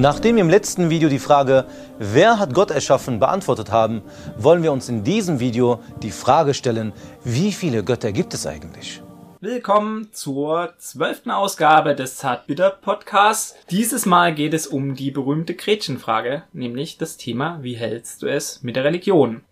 Nachdem wir im letzten Video die Frage, wer hat Gott erschaffen, beantwortet haben, wollen wir uns in diesem Video die Frage stellen, wie viele Götter gibt es eigentlich? Willkommen zur zwölften Ausgabe des Zartbitter Podcasts. Dieses Mal geht es um die berühmte Gretchenfrage, nämlich das Thema, wie hältst du es mit der Religion?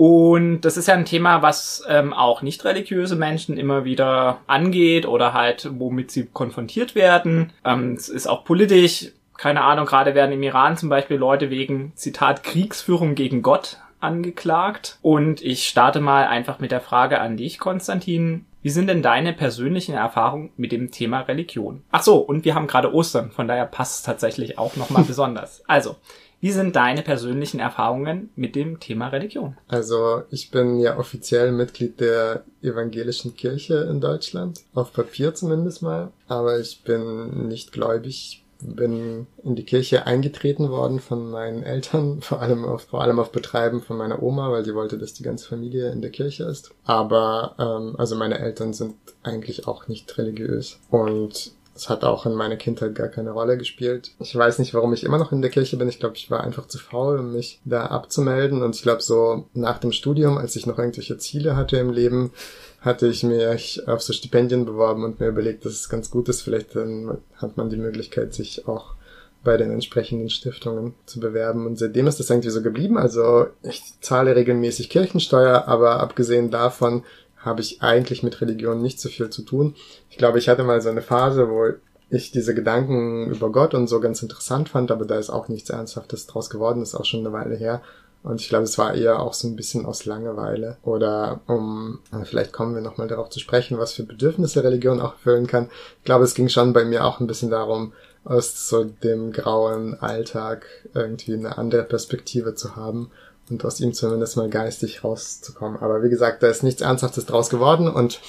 Und das ist ja ein Thema, was ähm, auch nicht religiöse Menschen immer wieder angeht oder halt womit sie konfrontiert werden. Ähm, es ist auch politisch. Keine Ahnung, gerade werden im Iran zum Beispiel Leute wegen, Zitat, Kriegsführung gegen Gott angeklagt. Und ich starte mal einfach mit der Frage an dich, Konstantin. Wie sind denn deine persönlichen Erfahrungen mit dem Thema Religion? Ach so, und wir haben gerade Ostern, von daher passt es tatsächlich auch nochmal besonders. Also, wie sind deine persönlichen Erfahrungen mit dem Thema Religion? Also ich bin ja offiziell Mitglied der evangelischen Kirche in Deutschland, auf Papier zumindest mal, aber ich bin nicht gläubig, bin in die Kirche eingetreten worden von meinen Eltern, vor allem auf, vor allem auf Betreiben von meiner Oma, weil sie wollte, dass die ganze Familie in der Kirche ist. Aber ähm, also meine Eltern sind eigentlich auch nicht religiös und das hat auch in meiner Kindheit gar keine Rolle gespielt. Ich weiß nicht, warum ich immer noch in der Kirche bin. Ich glaube, ich war einfach zu faul, um mich da abzumelden. Und ich glaube, so nach dem Studium, als ich noch irgendwelche Ziele hatte im Leben, hatte ich mir auf so Stipendien beworben und mir überlegt, dass es ganz gut ist. Vielleicht dann hat man die Möglichkeit, sich auch bei den entsprechenden Stiftungen zu bewerben. Und seitdem ist das irgendwie so geblieben. Also ich zahle regelmäßig Kirchensteuer, aber abgesehen davon habe ich eigentlich mit Religion nicht so viel zu tun. Ich glaube, ich hatte mal so eine Phase, wo ich diese Gedanken über Gott und so ganz interessant fand, aber da ist auch nichts Ernsthaftes draus geworden, ist auch schon eine Weile her. Und ich glaube, es war eher auch so ein bisschen aus Langeweile oder um, vielleicht kommen wir nochmal darauf zu sprechen, was für Bedürfnisse Religion auch erfüllen kann. Ich glaube, es ging schon bei mir auch ein bisschen darum, aus so dem grauen Alltag irgendwie eine andere Perspektive zu haben und aus ihm zumindest mal geistig rauszukommen. Aber wie gesagt, da ist nichts Ernsthaftes draus geworden und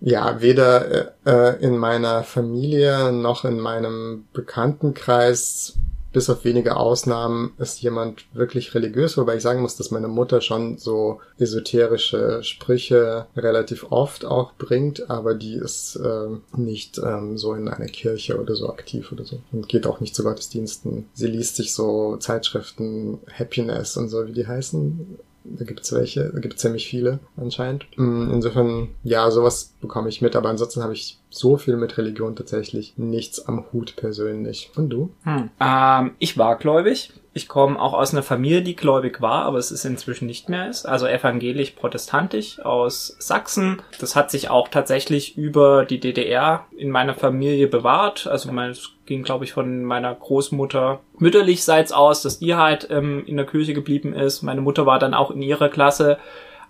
ja, weder äh, in meiner Familie noch in meinem Bekanntenkreis bis auf wenige Ausnahmen ist jemand wirklich religiös, wobei ich sagen muss, dass meine Mutter schon so esoterische Sprüche relativ oft auch bringt, aber die ist äh, nicht ähm, so in einer Kirche oder so aktiv oder so und geht auch nicht zu Gottesdiensten. Sie liest sich so Zeitschriften Happiness und so, wie die heißen, da gibt's welche, da gibt's ziemlich viele anscheinend. Mm, insofern, ja, sowas bekomme ich mit, aber ansonsten habe ich so viel mit Religion tatsächlich nichts am Hut persönlich. Und du? Hm. Ähm, ich war gläubig. Ich komme auch aus einer Familie, die gläubig war, aber es ist inzwischen nicht mehr ist. Also evangelisch-protestantisch aus Sachsen. Das hat sich auch tatsächlich über die DDR in meiner Familie bewahrt. Also mein, es ging, glaube ich, von meiner Großmutter mütterlichseits aus, dass die halt ähm, in der Kirche geblieben ist. Meine Mutter war dann auch in ihrer Klasse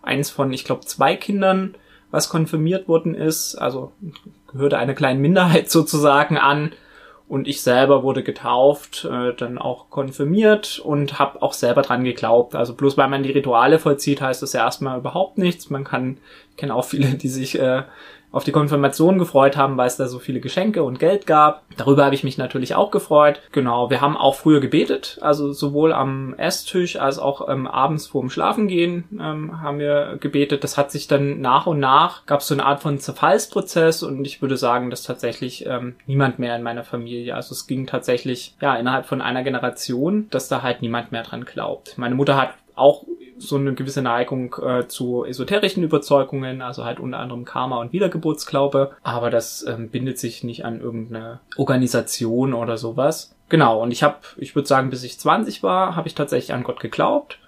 eins von, ich glaube, zwei Kindern, was konfirmiert worden ist. Also gehörte einer kleinen Minderheit sozusagen an. Und ich selber wurde getauft, äh, dann auch konfirmiert und habe auch selber dran geglaubt. Also bloß weil man die Rituale vollzieht, heißt das ja erstmal überhaupt nichts. Man kann, ich kenne auch viele, die sich äh, auf die Konfirmation gefreut haben, weil es da so viele Geschenke und Geld gab. Darüber habe ich mich natürlich auch gefreut. Genau, wir haben auch früher gebetet, also sowohl am Esstisch als auch ähm, abends vorm Schlafengehen ähm, haben wir gebetet. Das hat sich dann nach und nach, gab es so eine Art von Zerfallsprozess und ich würde sagen, dass tatsächlich ähm, niemand mehr in meiner Familie, also es ging tatsächlich ja innerhalb von einer Generation, dass da halt niemand mehr dran glaubt. Meine Mutter hat auch so eine gewisse Neigung äh, zu esoterischen Überzeugungen, also halt unter anderem Karma und Wiedergeburtsglaube, aber das ähm, bindet sich nicht an irgendeine Organisation oder sowas. Genau, und ich habe, ich würde sagen, bis ich 20 war, habe ich tatsächlich an Gott geglaubt,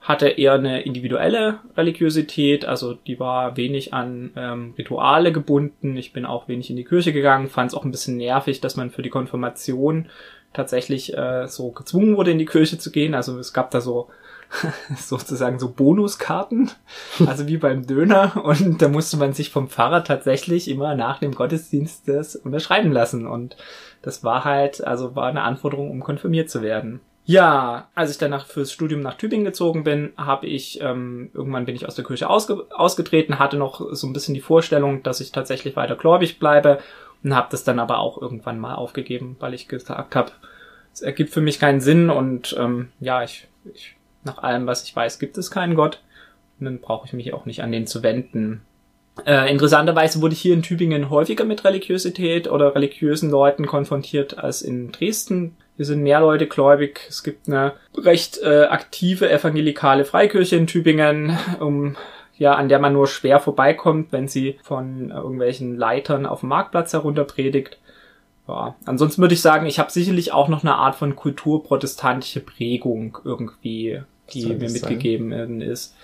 hatte eher eine individuelle Religiosität, also die war wenig an ähm, Rituale gebunden. Ich bin auch wenig in die Kirche gegangen, fand es auch ein bisschen nervig, dass man für die Konfirmation tatsächlich äh, so gezwungen wurde, in die Kirche zu gehen. Also es gab da so sozusagen so Bonuskarten, also wie beim Döner. Und da musste man sich vom Pfarrer tatsächlich immer nach dem Gottesdienst das unterschreiben lassen. Und das war halt, also war eine Anforderung, um konfirmiert zu werden. Ja, als ich danach fürs Studium nach Tübingen gezogen bin, habe ich ähm, irgendwann bin ich aus der Kirche ausge ausgetreten, hatte noch so ein bisschen die Vorstellung, dass ich tatsächlich weiter gläubig bleibe und habe das dann aber auch irgendwann mal aufgegeben, weil ich gesagt habe, es ergibt für mich keinen Sinn und ähm, ja, ich, ich nach allem, was ich weiß, gibt es keinen Gott. Und dann brauche ich mich auch nicht an den zu wenden. Äh, interessanterweise wurde ich hier in Tübingen häufiger mit Religiosität oder religiösen Leuten konfrontiert als in Dresden. Hier sind mehr Leute gläubig. Es gibt eine recht äh, aktive evangelikale Freikirche in Tübingen, um ja, an der man nur schwer vorbeikommt, wenn sie von irgendwelchen Leitern auf dem Marktplatz herunter predigt. Ja, ansonsten würde ich sagen, ich habe sicherlich auch noch eine Art von kulturprotestantische Prägung irgendwie, die mir mitgegeben sein? ist.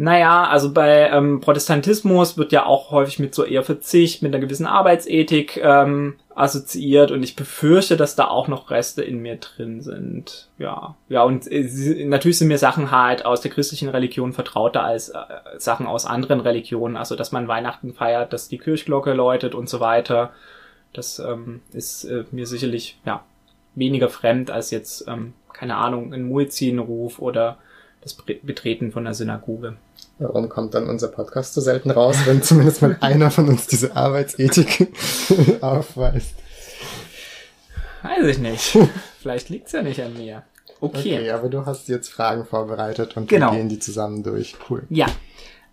Naja, also bei ähm, Protestantismus wird ja auch häufig mit so eher Verzicht, mit einer gewissen Arbeitsethik ähm, assoziiert und ich befürchte, dass da auch noch Reste in mir drin sind. Ja, ja und äh, natürlich sind mir Sachen halt aus der christlichen Religion vertrauter als äh, Sachen aus anderen Religionen. Also dass man Weihnachten feiert, dass die Kirchglocke läutet und so weiter. Das ähm, ist äh, mir sicherlich ja weniger fremd als jetzt ähm, keine Ahnung ein Muezzinruf oder das Betreten von der Synagoge. Warum kommt dann unser Podcast so selten raus, wenn zumindest mal einer von uns diese Arbeitsethik aufweist? Weiß ich nicht. Vielleicht liegt's ja nicht an mir. Okay. Okay, aber du hast jetzt Fragen vorbereitet und genau. wir gehen die zusammen durch. Cool. Ja.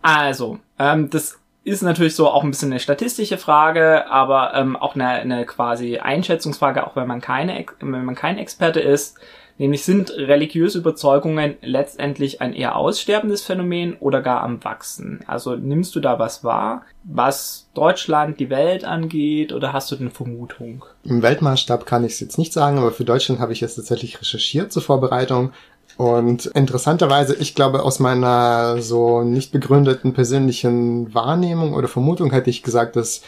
Also, ähm, das ist natürlich so auch ein bisschen eine statistische Frage, aber ähm, auch eine, eine quasi Einschätzungsfrage, auch wenn man keine, wenn man kein Experte ist. Nämlich sind religiöse Überzeugungen letztendlich ein eher aussterbendes Phänomen oder gar am Wachsen? Also nimmst du da was wahr, was Deutschland, die Welt angeht, oder hast du eine Vermutung? Im Weltmaßstab kann ich es jetzt nicht sagen, aber für Deutschland habe ich es tatsächlich recherchiert zur Vorbereitung. Und interessanterweise, ich glaube, aus meiner so nicht begründeten persönlichen Wahrnehmung oder Vermutung hätte ich gesagt, dass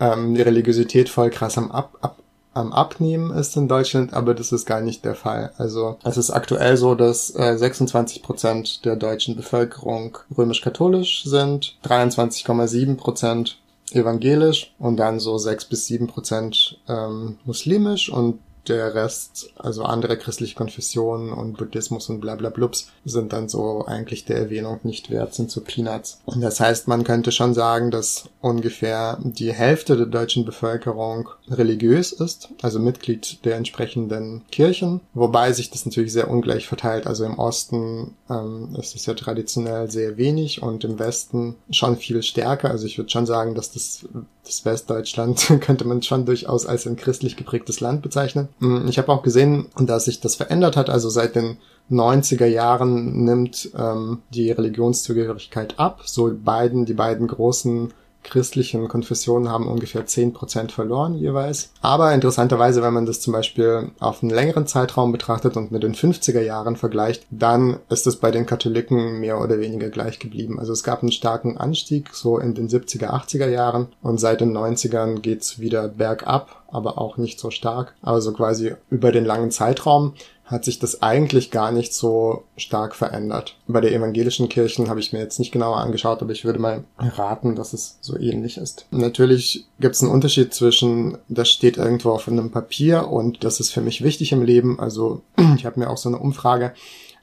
ähm, die Religiosität voll krass am Ab, Ab am Abnehmen ist in Deutschland, aber das ist gar nicht der Fall. Also es ist aktuell so, dass äh, 26 Prozent der deutschen Bevölkerung römisch-katholisch sind, 23,7 Prozent evangelisch und dann so 6 bis 7 Prozent ähm, muslimisch und der Rest, also andere christliche Konfessionen und Buddhismus und bla bla blups, sind dann so eigentlich der Erwähnung nicht wert, sind so Peanuts. Und das heißt, man könnte schon sagen, dass ungefähr die Hälfte der deutschen Bevölkerung religiös ist, also Mitglied der entsprechenden Kirchen, wobei sich das natürlich sehr ungleich verteilt. Also im Osten ähm, ist es ja traditionell sehr wenig und im Westen schon viel stärker. Also ich würde schon sagen, dass das, das Westdeutschland könnte man schon durchaus als ein christlich geprägtes Land bezeichnen. Mm, ich habe auch gesehen, dass sich das verändert hat. Also seit den 90er Jahren nimmt ähm, die Religionszugehörigkeit ab. So beiden, die beiden großen christlichen Konfessionen haben ungefähr zehn Prozent verloren jeweils. Aber interessanterweise, wenn man das zum Beispiel auf einen längeren Zeitraum betrachtet und mit den 50er Jahren vergleicht, dann ist es bei den Katholiken mehr oder weniger gleich geblieben. Also es gab einen starken Anstieg so in den 70er, 80er Jahren und seit den 90ern geht's wieder bergab, aber auch nicht so stark. Also quasi über den langen Zeitraum hat sich das eigentlich gar nicht so stark verändert. Bei der evangelischen Kirchen habe ich mir jetzt nicht genauer angeschaut, aber ich würde mal raten, dass es so ähnlich ist. Natürlich gibt es einen Unterschied zwischen, das steht irgendwo auf einem Papier und das ist für mich wichtig im Leben. Also ich habe mir auch so eine Umfrage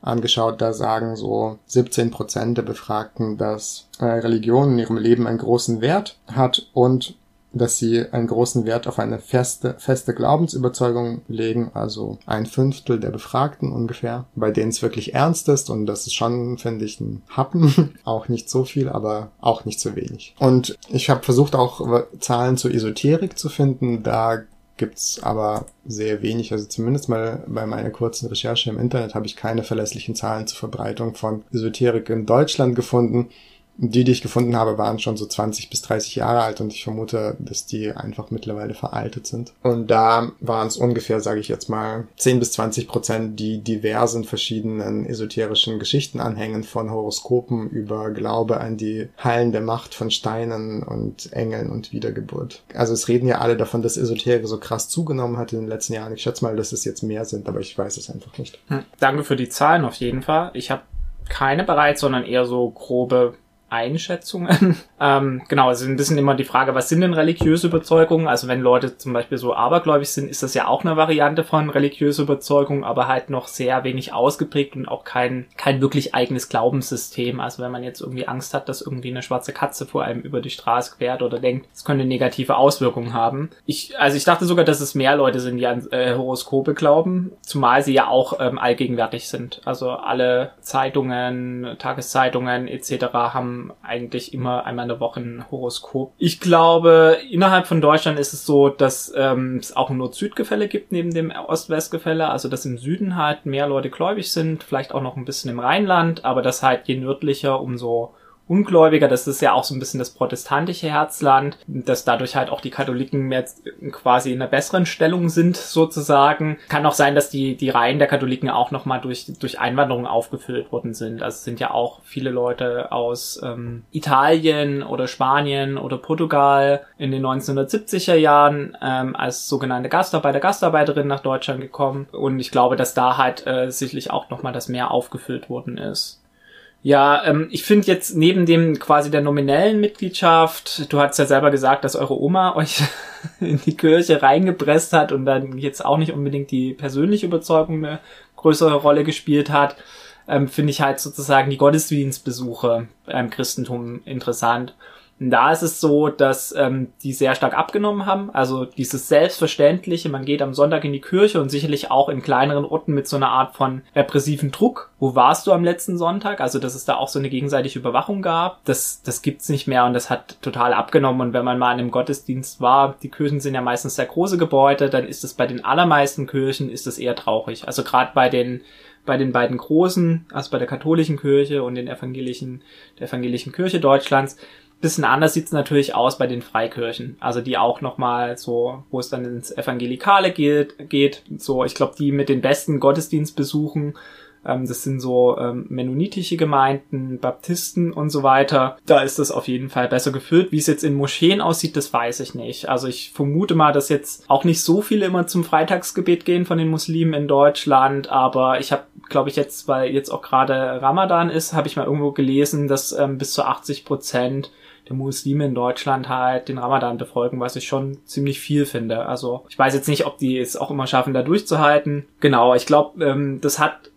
angeschaut, da sagen so 17 Prozent der Befragten, dass äh, Religion in ihrem Leben einen großen Wert hat und dass sie einen großen Wert auf eine feste, feste Glaubensüberzeugung legen, also ein Fünftel der Befragten ungefähr, bei denen es wirklich ernst ist und das ist schon, finde ich, ein Happen. auch nicht so viel, aber auch nicht so wenig. Und ich habe versucht auch Zahlen zur Esoterik zu finden, da gibt's aber sehr wenig. Also zumindest mal bei meiner kurzen Recherche im Internet habe ich keine verlässlichen Zahlen zur Verbreitung von Esoterik in Deutschland gefunden die, die ich gefunden habe, waren schon so 20 bis 30 Jahre alt und ich vermute, dass die einfach mittlerweile veraltet sind. Und da waren es ungefähr, sage ich jetzt mal, 10 bis 20 Prozent, die diversen verschiedenen esoterischen Geschichten anhängen, von Horoskopen über Glaube an die heilende Macht von Steinen und Engeln und Wiedergeburt. Also es reden ja alle davon, dass Esoterik so krass zugenommen hat in den letzten Jahren. Ich schätze mal, dass es jetzt mehr sind, aber ich weiß es einfach nicht. Hm, danke für die Zahlen auf jeden Fall. Ich habe keine bereit, sondern eher so grobe Einschätzungen. ähm, genau, also ein bisschen immer die Frage, was sind denn religiöse Überzeugungen? Also wenn Leute zum Beispiel so abergläubig sind, ist das ja auch eine Variante von religiöser Überzeugung, aber halt noch sehr wenig ausgeprägt und auch kein, kein wirklich eigenes Glaubenssystem. Also wenn man jetzt irgendwie Angst hat, dass irgendwie eine schwarze Katze vor einem über die Straße quert oder denkt, es könnte negative Auswirkungen haben. Ich, also ich dachte sogar, dass es mehr Leute sind, die an äh, Horoskope glauben, zumal sie ja auch ähm, allgegenwärtig sind. Also alle Zeitungen, Tageszeitungen etc. haben eigentlich immer einmal in der Woche ein Horoskop. Ich glaube, innerhalb von Deutschland ist es so, dass ähm, es auch ein Nord-Süd-Gefälle gibt neben dem Ost-West-Gefälle. Also dass im Süden halt mehr Leute gläubig sind, vielleicht auch noch ein bisschen im Rheinland, aber dass halt je nördlicher, umso Ungläubiger, das ist ja auch so ein bisschen das protestantische Herzland, dass dadurch halt auch die Katholiken mehr quasi in einer besseren Stellung sind sozusagen. Kann auch sein, dass die, die Reihen der Katholiken auch nochmal durch, durch Einwanderung aufgefüllt worden sind. Also es sind ja auch viele Leute aus ähm, Italien oder Spanien oder Portugal in den 1970er Jahren ähm, als sogenannte Gastarbeiter, Gastarbeiterin nach Deutschland gekommen. Und ich glaube, dass da halt äh, sicherlich auch nochmal das Meer aufgefüllt worden ist. Ja, ähm, ich finde jetzt neben dem quasi der nominellen Mitgliedschaft, du hast ja selber gesagt, dass eure Oma euch in die Kirche reingepresst hat und dann jetzt auch nicht unbedingt die persönliche Überzeugung eine größere Rolle gespielt hat, ähm, finde ich halt sozusagen die Gottesdienstbesuche beim Christentum interessant. Da ist es so, dass ähm, die sehr stark abgenommen haben. Also dieses Selbstverständliche, man geht am Sonntag in die Kirche und sicherlich auch in kleineren Orten mit so einer Art von repressiven Druck. Wo warst du am letzten Sonntag? Also dass es da auch so eine gegenseitige Überwachung gab. Das, das gibt's nicht mehr und das hat total abgenommen. Und wenn man mal in einem Gottesdienst war, die Kirchen sind ja meistens sehr große Gebäude, dann ist es bei den allermeisten Kirchen ist es eher traurig. Also gerade bei den bei den beiden großen, also bei der katholischen Kirche und den evangelischen, der evangelischen Kirche Deutschlands, Bisschen anders sieht's natürlich aus bei den Freikirchen, also die auch nochmal so, wo es dann ins Evangelikale geht, geht so, ich glaube, die mit den besten Gottesdienstbesuchen, ähm, das sind so ähm, mennonitische Gemeinden, Baptisten und so weiter. Da ist das auf jeden Fall besser gefüllt. Wie es jetzt in Moscheen aussieht, das weiß ich nicht. Also ich vermute mal, dass jetzt auch nicht so viele immer zum Freitagsgebet gehen von den Muslimen in Deutschland, aber ich habe, glaube ich, jetzt, weil jetzt auch gerade Ramadan ist, habe ich mal irgendwo gelesen, dass ähm, bis zu 80 Prozent der Muslime in Deutschland halt den Ramadan befolgen, was ich schon ziemlich viel finde. Also ich weiß jetzt nicht, ob die es auch immer schaffen, da durchzuhalten. Genau, ich glaube, ähm, das hat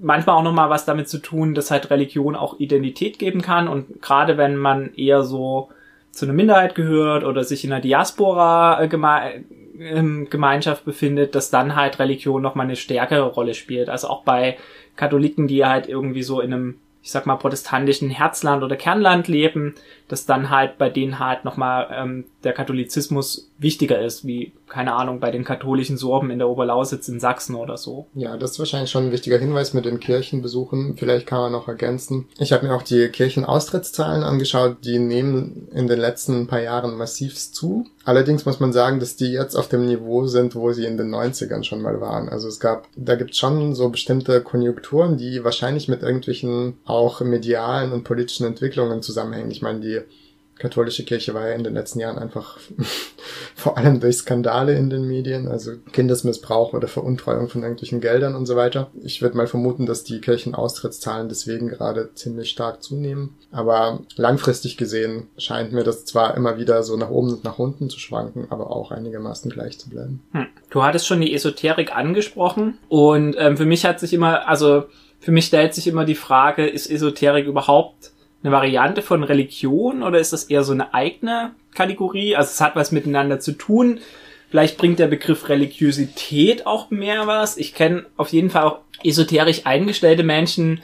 manchmal auch nochmal was damit zu tun, dass halt Religion auch Identität geben kann und gerade wenn man eher so zu einer Minderheit gehört oder sich in einer Diaspora äh, ähm, befindet, dass dann halt Religion nochmal eine stärkere Rolle spielt. Also auch bei Katholiken, die halt irgendwie so in einem ich sag mal, protestantischen Herzland oder Kernland leben, dass dann halt bei denen halt nochmal ähm, der Katholizismus wichtiger ist, wie, keine Ahnung, bei den katholischen Sorben in der Oberlausitz in Sachsen oder so. Ja, das ist wahrscheinlich schon ein wichtiger Hinweis mit den Kirchenbesuchen. Vielleicht kann man noch ergänzen. Ich habe mir auch die Kirchenaustrittszahlen angeschaut, die nehmen in den letzten paar Jahren massiv zu. Allerdings muss man sagen, dass die jetzt auf dem Niveau sind, wo sie in den 90ern schon mal waren. Also es gab, da gibt schon so bestimmte Konjunkturen, die wahrscheinlich mit irgendwelchen auch medialen und politischen Entwicklungen zusammenhängen. Ich meine, die katholische Kirche war ja in den letzten Jahren einfach vor allem durch Skandale in den Medien, also Kindesmissbrauch oder Veruntreuung von irgendwelchen Geldern und so weiter. Ich würde mal vermuten, dass die Kirchenaustrittszahlen deswegen gerade ziemlich stark zunehmen. Aber langfristig gesehen scheint mir das zwar immer wieder so nach oben und nach unten zu schwanken, aber auch einigermaßen gleich zu bleiben. Hm. Du hattest schon die Esoterik angesprochen und ähm, für mich hat sich immer, also für mich stellt sich immer die Frage, ist Esoterik überhaupt eine Variante von Religion oder ist das eher so eine eigene Kategorie? Also es hat was miteinander zu tun. Vielleicht bringt der Begriff Religiosität auch mehr was. Ich kenne auf jeden Fall auch esoterisch eingestellte Menschen,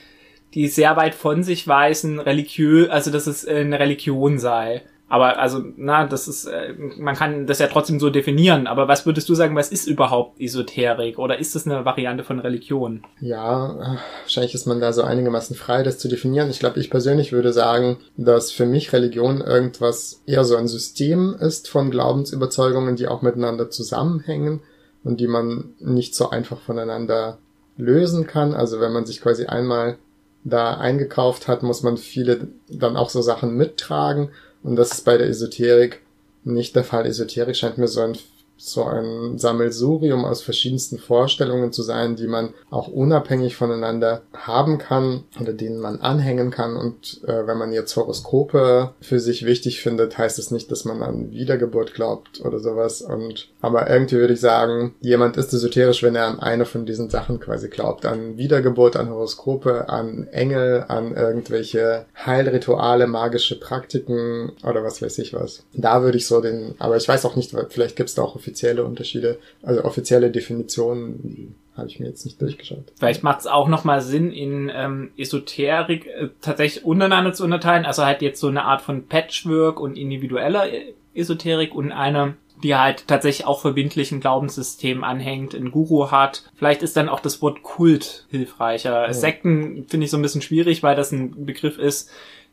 die sehr weit von sich weisen, religiös, also dass es eine Religion sei. Aber also, na, das ist, äh, man kann das ja trotzdem so definieren. Aber was würdest du sagen, was ist überhaupt Esoterik? Oder ist das eine Variante von Religion? Ja, wahrscheinlich ist man da so einigermaßen frei, das zu definieren. Ich glaube, ich persönlich würde sagen, dass für mich Religion irgendwas eher so ein System ist von Glaubensüberzeugungen, die auch miteinander zusammenhängen und die man nicht so einfach voneinander lösen kann. Also wenn man sich quasi einmal da eingekauft hat, muss man viele dann auch so Sachen mittragen und das ist bei der Esoterik nicht der Fall. Esoterik scheint mir so ein so ein Sammelsurium aus verschiedensten Vorstellungen zu sein, die man auch unabhängig voneinander haben kann oder denen man anhängen kann. Und äh, wenn man jetzt Horoskope für sich wichtig findet, heißt es das nicht, dass man an Wiedergeburt glaubt oder sowas. Und aber irgendwie würde ich sagen, jemand ist esoterisch, wenn er an eine von diesen Sachen quasi glaubt. An Wiedergeburt, an Horoskope, an Engel, an irgendwelche Heilrituale, magische Praktiken oder was weiß ich was. Da würde ich so den, aber ich weiß auch nicht, vielleicht gibt es da auch offizielle Unterschiede, also offizielle Definitionen, die habe ich mir jetzt nicht durchgeschaut. Vielleicht macht es auch nochmal Sinn, in ähm, Esoterik äh, tatsächlich untereinander zu unterteilen. Also halt jetzt so eine Art von Patchwork und individueller Esoterik und eine die halt tatsächlich auch verbindlichen Glaubenssystem anhängt, einen Guru hat. Vielleicht ist dann auch das Wort Kult hilfreicher. Ja. Sekten finde ich so ein bisschen schwierig, weil das ein Begriff ist,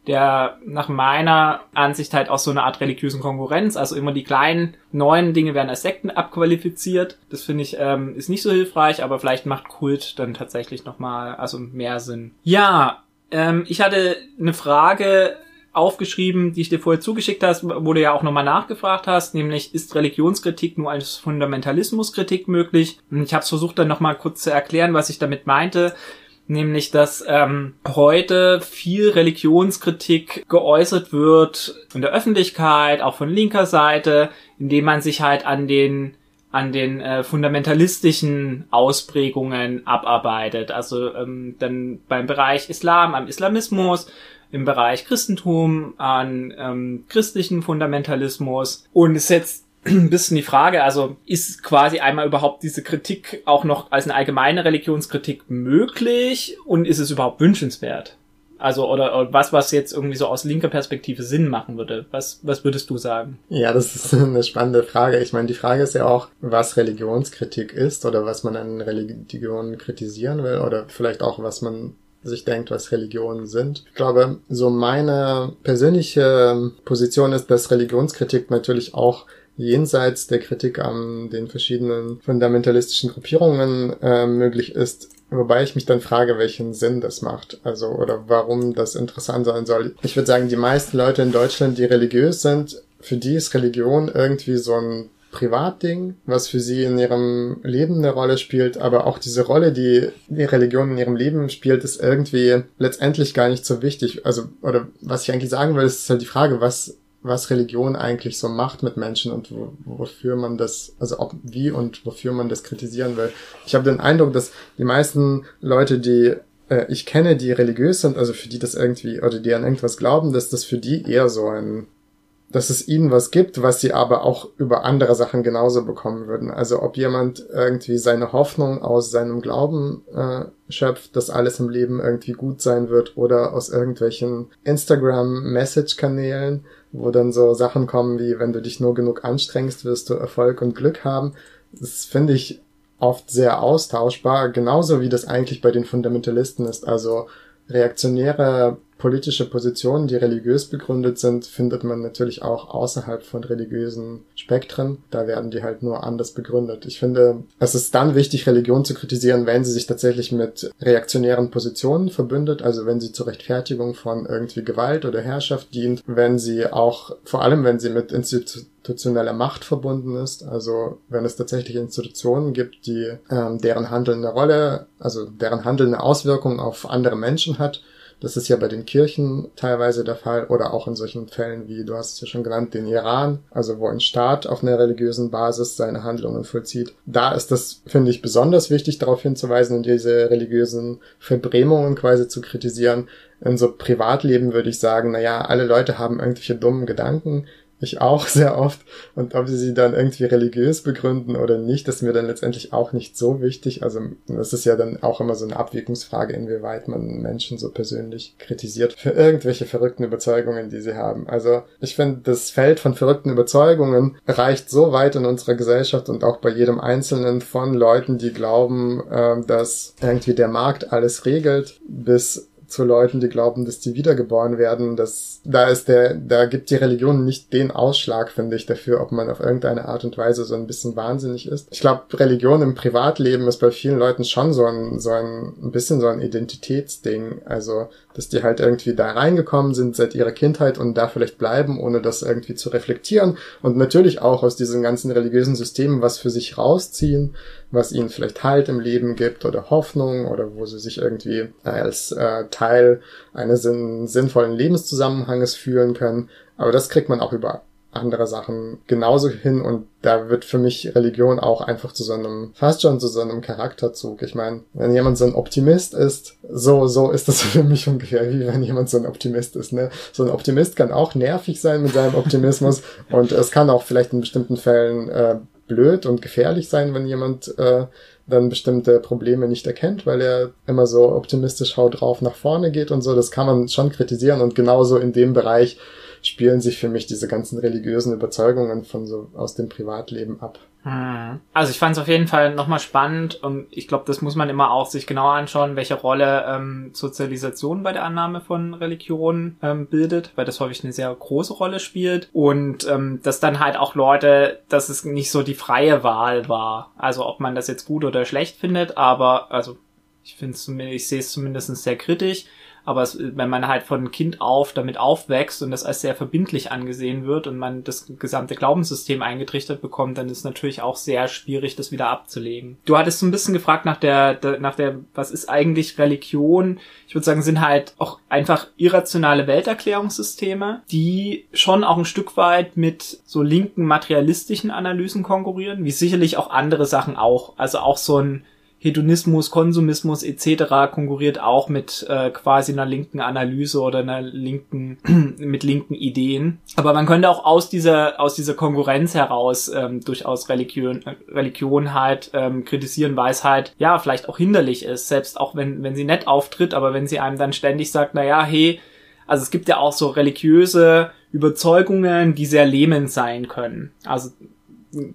der nach meiner Ansicht halt auch so eine Art religiösen Konkurrenz, also immer die kleinen neuen Dinge werden als Sekten abqualifiziert. Das finde ich ähm, ist nicht so hilfreich, aber vielleicht macht Kult dann tatsächlich nochmal also mehr Sinn. Ja, ähm, ich hatte eine Frage aufgeschrieben, die ich dir vorher zugeschickt hast, wo du ja auch nochmal nachgefragt hast, nämlich ist Religionskritik nur als Fundamentalismuskritik möglich? Und ich habe versucht dann nochmal kurz zu erklären, was ich damit meinte nämlich dass ähm, heute viel Religionskritik geäußert wird in der Öffentlichkeit, auch von linker Seite, indem man sich halt an den an den äh, fundamentalistischen Ausprägungen abarbeitet. Also ähm, dann beim Bereich Islam am Islamismus, im Bereich Christentum, an ähm, christlichen Fundamentalismus. Und es setzt ein bisschen die Frage, also ist quasi einmal überhaupt diese Kritik auch noch als eine allgemeine Religionskritik möglich und ist es überhaupt wünschenswert? Also oder, oder was, was jetzt irgendwie so aus linker Perspektive Sinn machen würde. Was, was würdest du sagen? Ja, das ist eine spannende Frage. Ich meine, die Frage ist ja auch, was Religionskritik ist oder was man an Religion kritisieren will oder vielleicht auch, was man sich denkt, was Religionen sind. Ich glaube, so meine persönliche Position ist, dass Religionskritik natürlich auch jenseits der Kritik an den verschiedenen fundamentalistischen Gruppierungen äh, möglich ist, wobei ich mich dann frage, welchen Sinn das macht, also oder warum das interessant sein soll. Ich würde sagen, die meisten Leute in Deutschland, die religiös sind, für die ist Religion irgendwie so ein Privatding, was für sie in ihrem Leben eine Rolle spielt, aber auch diese Rolle, die die Religion in ihrem Leben spielt, ist irgendwie letztendlich gar nicht so wichtig. Also, oder was ich eigentlich sagen will, ist halt die Frage, was, was Religion eigentlich so macht mit Menschen und wo, wofür man das, also ob, wie und wofür man das kritisieren will. Ich habe den Eindruck, dass die meisten Leute, die äh, ich kenne, die religiös sind, also für die das irgendwie, oder die an irgendwas glauben, dass das für die eher so ein dass es ihnen was gibt, was sie aber auch über andere Sachen genauso bekommen würden. Also ob jemand irgendwie seine Hoffnung aus seinem Glauben äh, schöpft, dass alles im Leben irgendwie gut sein wird oder aus irgendwelchen Instagram-Message-Kanälen, wo dann so Sachen kommen wie, wenn du dich nur genug anstrengst, wirst du Erfolg und Glück haben. Das finde ich oft sehr austauschbar, genauso wie das eigentlich bei den Fundamentalisten ist. Also reaktionäre politische Positionen, die religiös begründet sind, findet man natürlich auch außerhalb von religiösen Spektren. Da werden die halt nur anders begründet. Ich finde, es ist dann wichtig, Religion zu kritisieren, wenn sie sich tatsächlich mit reaktionären Positionen verbündet, also wenn sie zur Rechtfertigung von irgendwie Gewalt oder Herrschaft dient, wenn sie auch, vor allem wenn sie mit institutioneller Macht verbunden ist, also wenn es tatsächlich Institutionen gibt, die ähm, deren Handeln eine Rolle, also deren Handeln eine Auswirkung auf andere Menschen hat, das ist ja bei den Kirchen teilweise der Fall oder auch in solchen Fällen wie, du hast es ja schon genannt, den Iran, also wo ein Staat auf einer religiösen Basis seine Handlungen vollzieht. Da ist das, finde ich, besonders wichtig, darauf hinzuweisen und diese religiösen Verbrämungen quasi zu kritisieren. In so Privatleben würde ich sagen, naja, alle Leute haben irgendwelche dummen Gedanken, ich auch sehr oft. Und ob sie sie dann irgendwie religiös begründen oder nicht, ist mir dann letztendlich auch nicht so wichtig. Also das ist ja dann auch immer so eine Abwägungsfrage, inwieweit man Menschen so persönlich kritisiert für irgendwelche verrückten Überzeugungen, die sie haben. Also ich finde, das Feld von verrückten Überzeugungen reicht so weit in unserer Gesellschaft und auch bei jedem Einzelnen von Leuten, die glauben, äh, dass irgendwie der Markt alles regelt, bis zu Leuten, die glauben, dass die wiedergeboren werden. Das, da ist der, da gibt die Religion nicht den Ausschlag, finde ich, dafür, ob man auf irgendeine Art und Weise so ein bisschen wahnsinnig ist. Ich glaube, Religion im Privatleben ist bei vielen Leuten schon so ein, so ein, ein bisschen so ein Identitätsding. Also, dass die halt irgendwie da reingekommen sind seit ihrer Kindheit und da vielleicht bleiben, ohne das irgendwie zu reflektieren und natürlich auch aus diesen ganzen religiösen Systemen was für sich rausziehen, was ihnen vielleicht Halt im Leben gibt oder Hoffnung oder wo sie sich irgendwie als äh, Teil eines sinn sinnvollen Lebenszusammenhanges fühlen können. Aber das kriegt man auch über andere Sachen genauso hin und da wird für mich Religion auch einfach zu so einem, fast schon zu so einem Charakterzug. Ich meine, wenn jemand so ein Optimist ist, so, so ist das für mich ungefähr, wie wenn jemand so ein Optimist ist, ne? So ein Optimist kann auch nervig sein mit seinem Optimismus und es kann auch vielleicht in bestimmten Fällen äh, blöd und gefährlich sein, wenn jemand äh, dann bestimmte Probleme nicht erkennt, weil er immer so optimistisch haut drauf nach vorne geht und so. Das kann man schon kritisieren und genauso in dem Bereich spielen sich für mich diese ganzen religiösen Überzeugungen von so aus dem Privatleben ab. Hm. Also ich fand es auf jeden Fall nochmal spannend und ich glaube, das muss man immer auch sich genau anschauen, welche Rolle ähm, Sozialisation bei der Annahme von Religion ähm, bildet, weil das häufig eine sehr große Rolle spielt und ähm, dass dann halt auch Leute, dass es nicht so die freie Wahl war. Also ob man das jetzt gut oder schlecht findet, aber also ich finde ich sehe es zumindest sehr kritisch aber es, wenn man halt von Kind auf damit aufwächst und das als sehr verbindlich angesehen wird und man das gesamte Glaubenssystem eingetrichtert bekommt, dann ist natürlich auch sehr schwierig, das wieder abzulegen. Du hattest so ein bisschen gefragt nach der, der nach der, was ist eigentlich Religion? Ich würde sagen, sind halt auch einfach irrationale Welterklärungssysteme, die schon auch ein Stück weit mit so linken materialistischen Analysen konkurrieren, wie sicherlich auch andere Sachen auch. Also auch so ein Hedonismus, Konsumismus etc. konkurriert auch mit äh, quasi einer linken Analyse oder einer linken mit linken Ideen. Aber man könnte auch aus dieser aus dieser Konkurrenz heraus ähm, durchaus Religion Religion halt ähm, kritisieren, weil es halt ja vielleicht auch hinderlich ist, selbst auch wenn wenn sie nett auftritt, aber wenn sie einem dann ständig sagt, na ja, hey, also es gibt ja auch so religiöse Überzeugungen, die sehr lähmend sein können. Also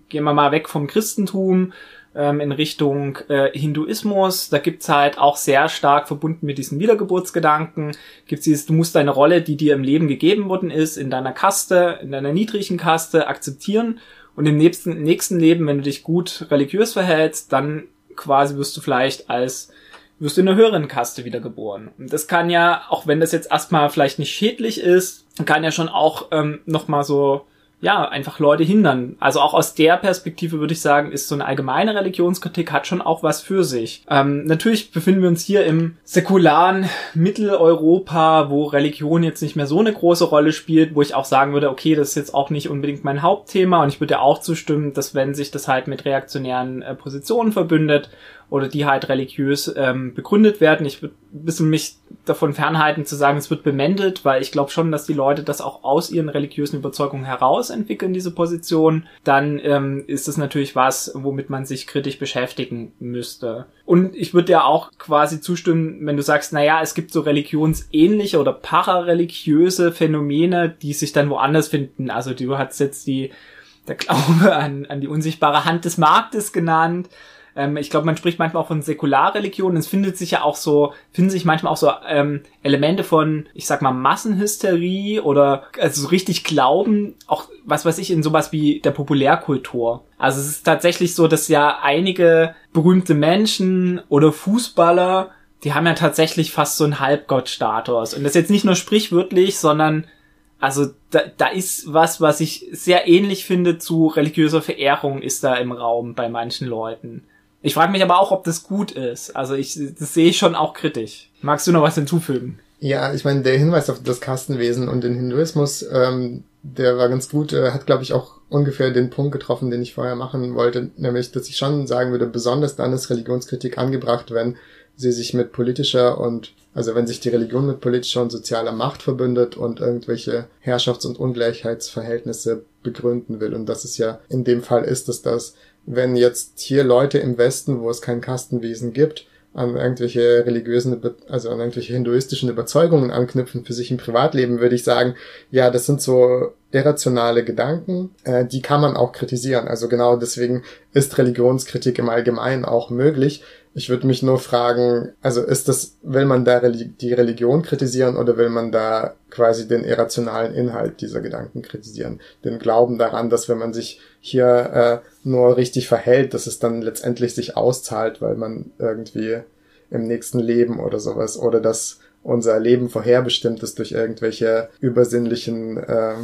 gehen wir mal weg vom Christentum ähm, in Richtung äh, Hinduismus. Da gibt's halt auch sehr stark verbunden mit diesem Wiedergeburtsgedanken. Gibt's dieses, du musst deine Rolle, die dir im Leben gegeben worden ist, in deiner Kaste, in deiner niedrigen Kaste akzeptieren. Und im nächsten, nächsten Leben, wenn du dich gut religiös verhältst, dann quasi wirst du vielleicht als wirst du in einer höheren Kaste wiedergeboren. Und das kann ja, auch wenn das jetzt erstmal vielleicht nicht schädlich ist, kann ja schon auch ähm, nochmal so ja, einfach Leute hindern. Also auch aus der Perspektive würde ich sagen, ist so eine allgemeine Religionskritik hat schon auch was für sich. Ähm, natürlich befinden wir uns hier im säkularen Mitteleuropa, wo Religion jetzt nicht mehr so eine große Rolle spielt, wo ich auch sagen würde, okay, das ist jetzt auch nicht unbedingt mein Hauptthema und ich würde auch zustimmen, dass wenn sich das halt mit reaktionären äh, Positionen verbündet oder die halt religiös ähm, begründet werden. Ich würde ein bisschen mich davon fernhalten zu sagen, es wird bemändelt, weil ich glaube schon, dass die Leute das auch aus ihren religiösen Überzeugungen heraus entwickeln, diese Position. Dann ähm, ist es natürlich was, womit man sich kritisch beschäftigen müsste. Und ich würde ja auch quasi zustimmen, wenn du sagst, naja, es gibt so religionsähnliche oder parareligiöse Phänomene, die sich dann woanders finden. Also du hast jetzt die der Glaube an, an die unsichtbare Hand des Marktes genannt. Ähm, ich glaube, man spricht manchmal auch von Säkularreligionen. Es findet sich ja auch so, finden sich manchmal auch so ähm, Elemente von, ich sag mal, Massenhysterie oder also so richtig Glauben, auch was weiß ich, in sowas wie der Populärkultur. Also es ist tatsächlich so, dass ja einige berühmte Menschen oder Fußballer, die haben ja tatsächlich fast so einen Halbgottstatus. Und das jetzt nicht nur sprichwörtlich, sondern also da, da ist was, was ich sehr ähnlich finde zu religiöser Verehrung, ist da im Raum bei manchen Leuten. Ich frage mich aber auch, ob das gut ist. Also ich, das sehe ich schon auch kritisch. Magst du noch was hinzufügen? Ja, ich meine, der Hinweis auf das Kastenwesen und den Hinduismus, ähm, der war ganz gut, äh, hat, glaube ich, auch ungefähr den Punkt getroffen, den ich vorher machen wollte, nämlich, dass ich schon sagen würde, besonders dann ist Religionskritik angebracht, wenn sie sich mit politischer und, also wenn sich die Religion mit politischer und sozialer Macht verbündet und irgendwelche Herrschafts- und Ungleichheitsverhältnisse begründen will. Und das ist ja in dem Fall ist es das, wenn jetzt hier Leute im Westen, wo es kein Kastenwesen gibt, an irgendwelche religiösen, also an irgendwelche hinduistischen Überzeugungen anknüpfen für sich im Privatleben, würde ich sagen, ja, das sind so irrationale Gedanken, äh, die kann man auch kritisieren. Also genau deswegen ist Religionskritik im Allgemeinen auch möglich. Ich würde mich nur fragen, also ist das, will man da die Religion kritisieren oder will man da quasi den irrationalen Inhalt dieser Gedanken kritisieren? Den Glauben daran, dass wenn man sich hier äh, nur richtig verhält, dass es dann letztendlich sich auszahlt, weil man irgendwie im nächsten Leben oder sowas oder dass unser Leben vorherbestimmt ist durch irgendwelche übersinnlichen äh,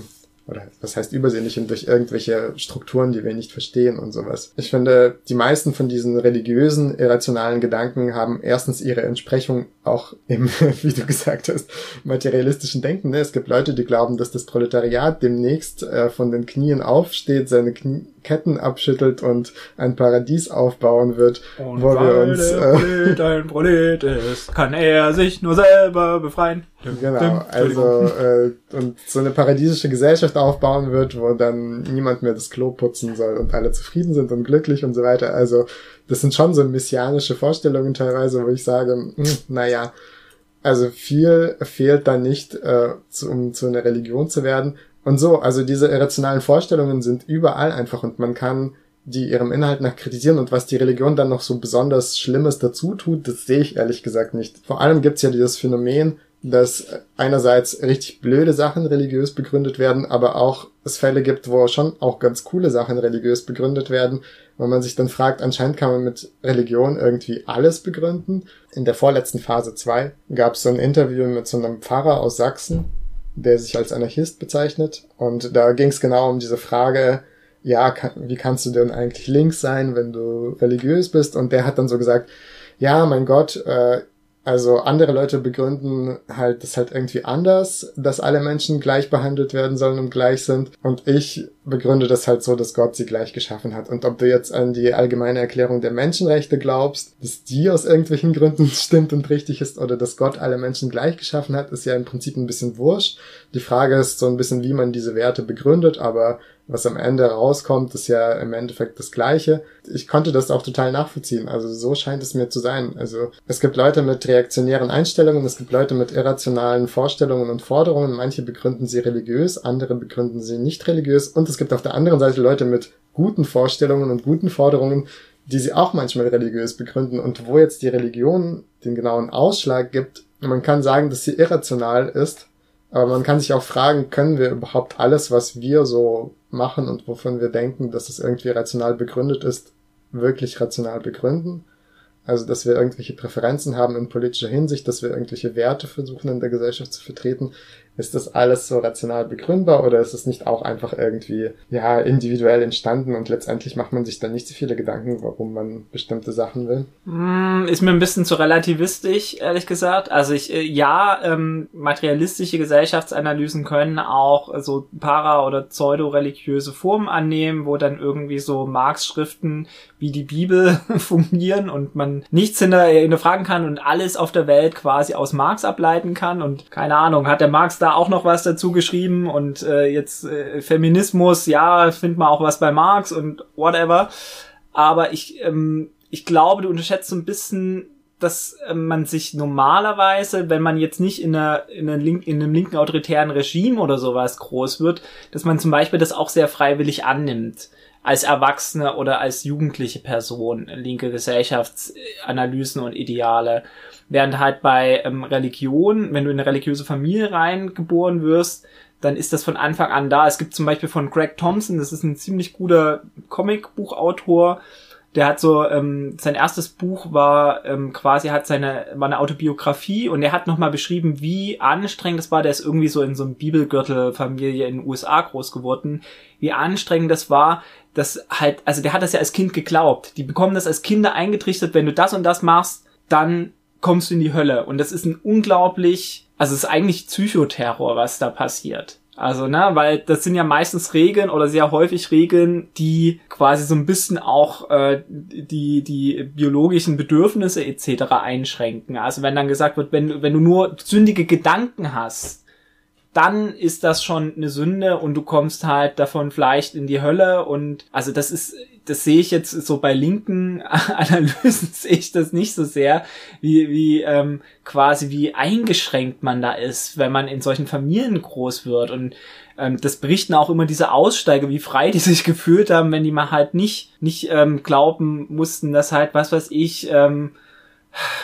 oder was heißt übersinnlich durch irgendwelche Strukturen, die wir nicht verstehen und sowas. Ich finde, die meisten von diesen religiösen, irrationalen Gedanken haben erstens ihre Entsprechung auch im, wie du gesagt hast, materialistischen Denken. Ne? Es gibt Leute, die glauben, dass das Proletariat demnächst äh, von den Knien aufsteht, seine Knie Ketten abschüttelt und ein Paradies aufbauen wird, Und wo wir uns äh, Prolet ein Prolet ist, kann er sich nur selber befreien. Genau, also äh, und so eine paradiesische Gesellschaft aufbauen wird, wo dann niemand mehr das Klo putzen soll und alle zufrieden sind und glücklich und so weiter. Also das sind schon so messianische Vorstellungen teilweise, wo ich sage, hm, naja, also viel fehlt da nicht, äh, zu, um zu einer Religion zu werden. Und so, also diese irrationalen Vorstellungen sind überall einfach und man kann die ihrem Inhalt nach kritisieren und was die Religion dann noch so besonders Schlimmes dazu tut, das sehe ich ehrlich gesagt nicht. Vor allem gibt's ja dieses Phänomen, dass einerseits richtig blöde Sachen religiös begründet werden, aber auch es Fälle gibt, wo schon auch ganz coole Sachen religiös begründet werden, wo man sich dann fragt, anscheinend kann man mit Religion irgendwie alles begründen. In der vorletzten Phase 2 gab es so ein Interview mit so einem Pfarrer aus Sachsen, der sich als Anarchist bezeichnet. Und da ging es genau um diese Frage, ja, kann, wie kannst du denn eigentlich links sein, wenn du religiös bist? Und der hat dann so gesagt, ja, mein Gott, äh, also andere Leute begründen halt das halt irgendwie anders, dass alle Menschen gleich behandelt werden sollen und gleich sind. Und ich begründe das halt so, dass Gott sie gleich geschaffen hat. Und ob du jetzt an die allgemeine Erklärung der Menschenrechte glaubst, dass die aus irgendwelchen Gründen stimmt und richtig ist, oder dass Gott alle Menschen gleich geschaffen hat, ist ja im Prinzip ein bisschen wurscht. Die Frage ist so ein bisschen, wie man diese Werte begründet, aber was am Ende rauskommt, ist ja im Endeffekt das Gleiche. Ich konnte das auch total nachvollziehen. Also so scheint es mir zu sein. Also es gibt Leute mit reaktionären Einstellungen, es gibt Leute mit irrationalen Vorstellungen und Forderungen. Manche begründen sie religiös, andere begründen sie nicht religiös. Und es gibt auf der anderen Seite Leute mit guten Vorstellungen und guten Forderungen, die sie auch manchmal religiös begründen. Und wo jetzt die Religion den genauen Ausschlag gibt, man kann sagen, dass sie irrational ist, aber man kann sich auch fragen, können wir überhaupt alles, was wir so machen und wovon wir denken, dass es irgendwie rational begründet ist, wirklich rational begründen? Also, dass wir irgendwelche Präferenzen haben in politischer Hinsicht, dass wir irgendwelche Werte versuchen in der Gesellschaft zu vertreten. Ist das alles so rational begründbar oder ist es nicht auch einfach irgendwie, ja, individuell entstanden und letztendlich macht man sich dann nicht so viele Gedanken, warum man bestimmte Sachen will? Mm, Ist mir ein bisschen zu relativistisch, ehrlich gesagt. Also ich, äh, ja, ähm, materialistische Gesellschaftsanalysen können auch äh, so para- oder pseudo-religiöse Formen annehmen, wo dann irgendwie so Marx-Schriften wie die Bibel fungieren und man nichts hinter, hinterfragen kann und alles auf der Welt quasi aus Marx ableiten kann und keine Ahnung, hat der Marx da auch noch was dazu geschrieben und äh, jetzt äh, Feminismus, ja, findet man auch was bei Marx und whatever. Aber ich, ähm, ich glaube, du unterschätzt so ein bisschen dass ähm, man sich normalerweise, wenn man jetzt nicht in, einer, in, einer link, in einem linken autoritären Regime oder sowas groß wird, dass man zum Beispiel das auch sehr freiwillig annimmt als Erwachsene oder als jugendliche Person, linke Gesellschaftsanalysen und Ideale. Während halt bei ähm, Religion, wenn du in eine religiöse Familie reingeboren wirst, dann ist das von Anfang an da. Es gibt zum Beispiel von Greg Thompson, das ist ein ziemlich guter Comicbuchautor, der hat so ähm, sein erstes Buch war ähm, quasi hat seine war eine Autobiografie und er hat nochmal beschrieben, wie anstrengend das war. Der ist irgendwie so in so einem Bibelgürtel-Familie in den USA groß geworden, wie anstrengend das war, dass halt also der hat das ja als Kind geglaubt. Die bekommen das als Kinder eingetrichtert, wenn du das und das machst, dann kommst du in die Hölle und das ist ein unglaublich also es ist eigentlich Psychoterror, was da passiert. Also, ne, weil das sind ja meistens Regeln oder sehr häufig Regeln, die quasi so ein bisschen auch äh, die die biologischen Bedürfnisse etc. einschränken. Also wenn dann gesagt wird, wenn wenn du nur sündige Gedanken hast, dann ist das schon eine Sünde und du kommst halt davon vielleicht in die Hölle und also das ist das sehe ich jetzt so bei linken Analysen sehe ich das nicht so sehr, wie, wie ähm, quasi wie eingeschränkt man da ist, wenn man in solchen Familien groß wird. Und ähm, das berichten auch immer diese Aussteiger, wie frei die sich gefühlt haben, wenn die mal halt nicht, nicht ähm, glauben mussten, dass halt, was weiß ich, ähm,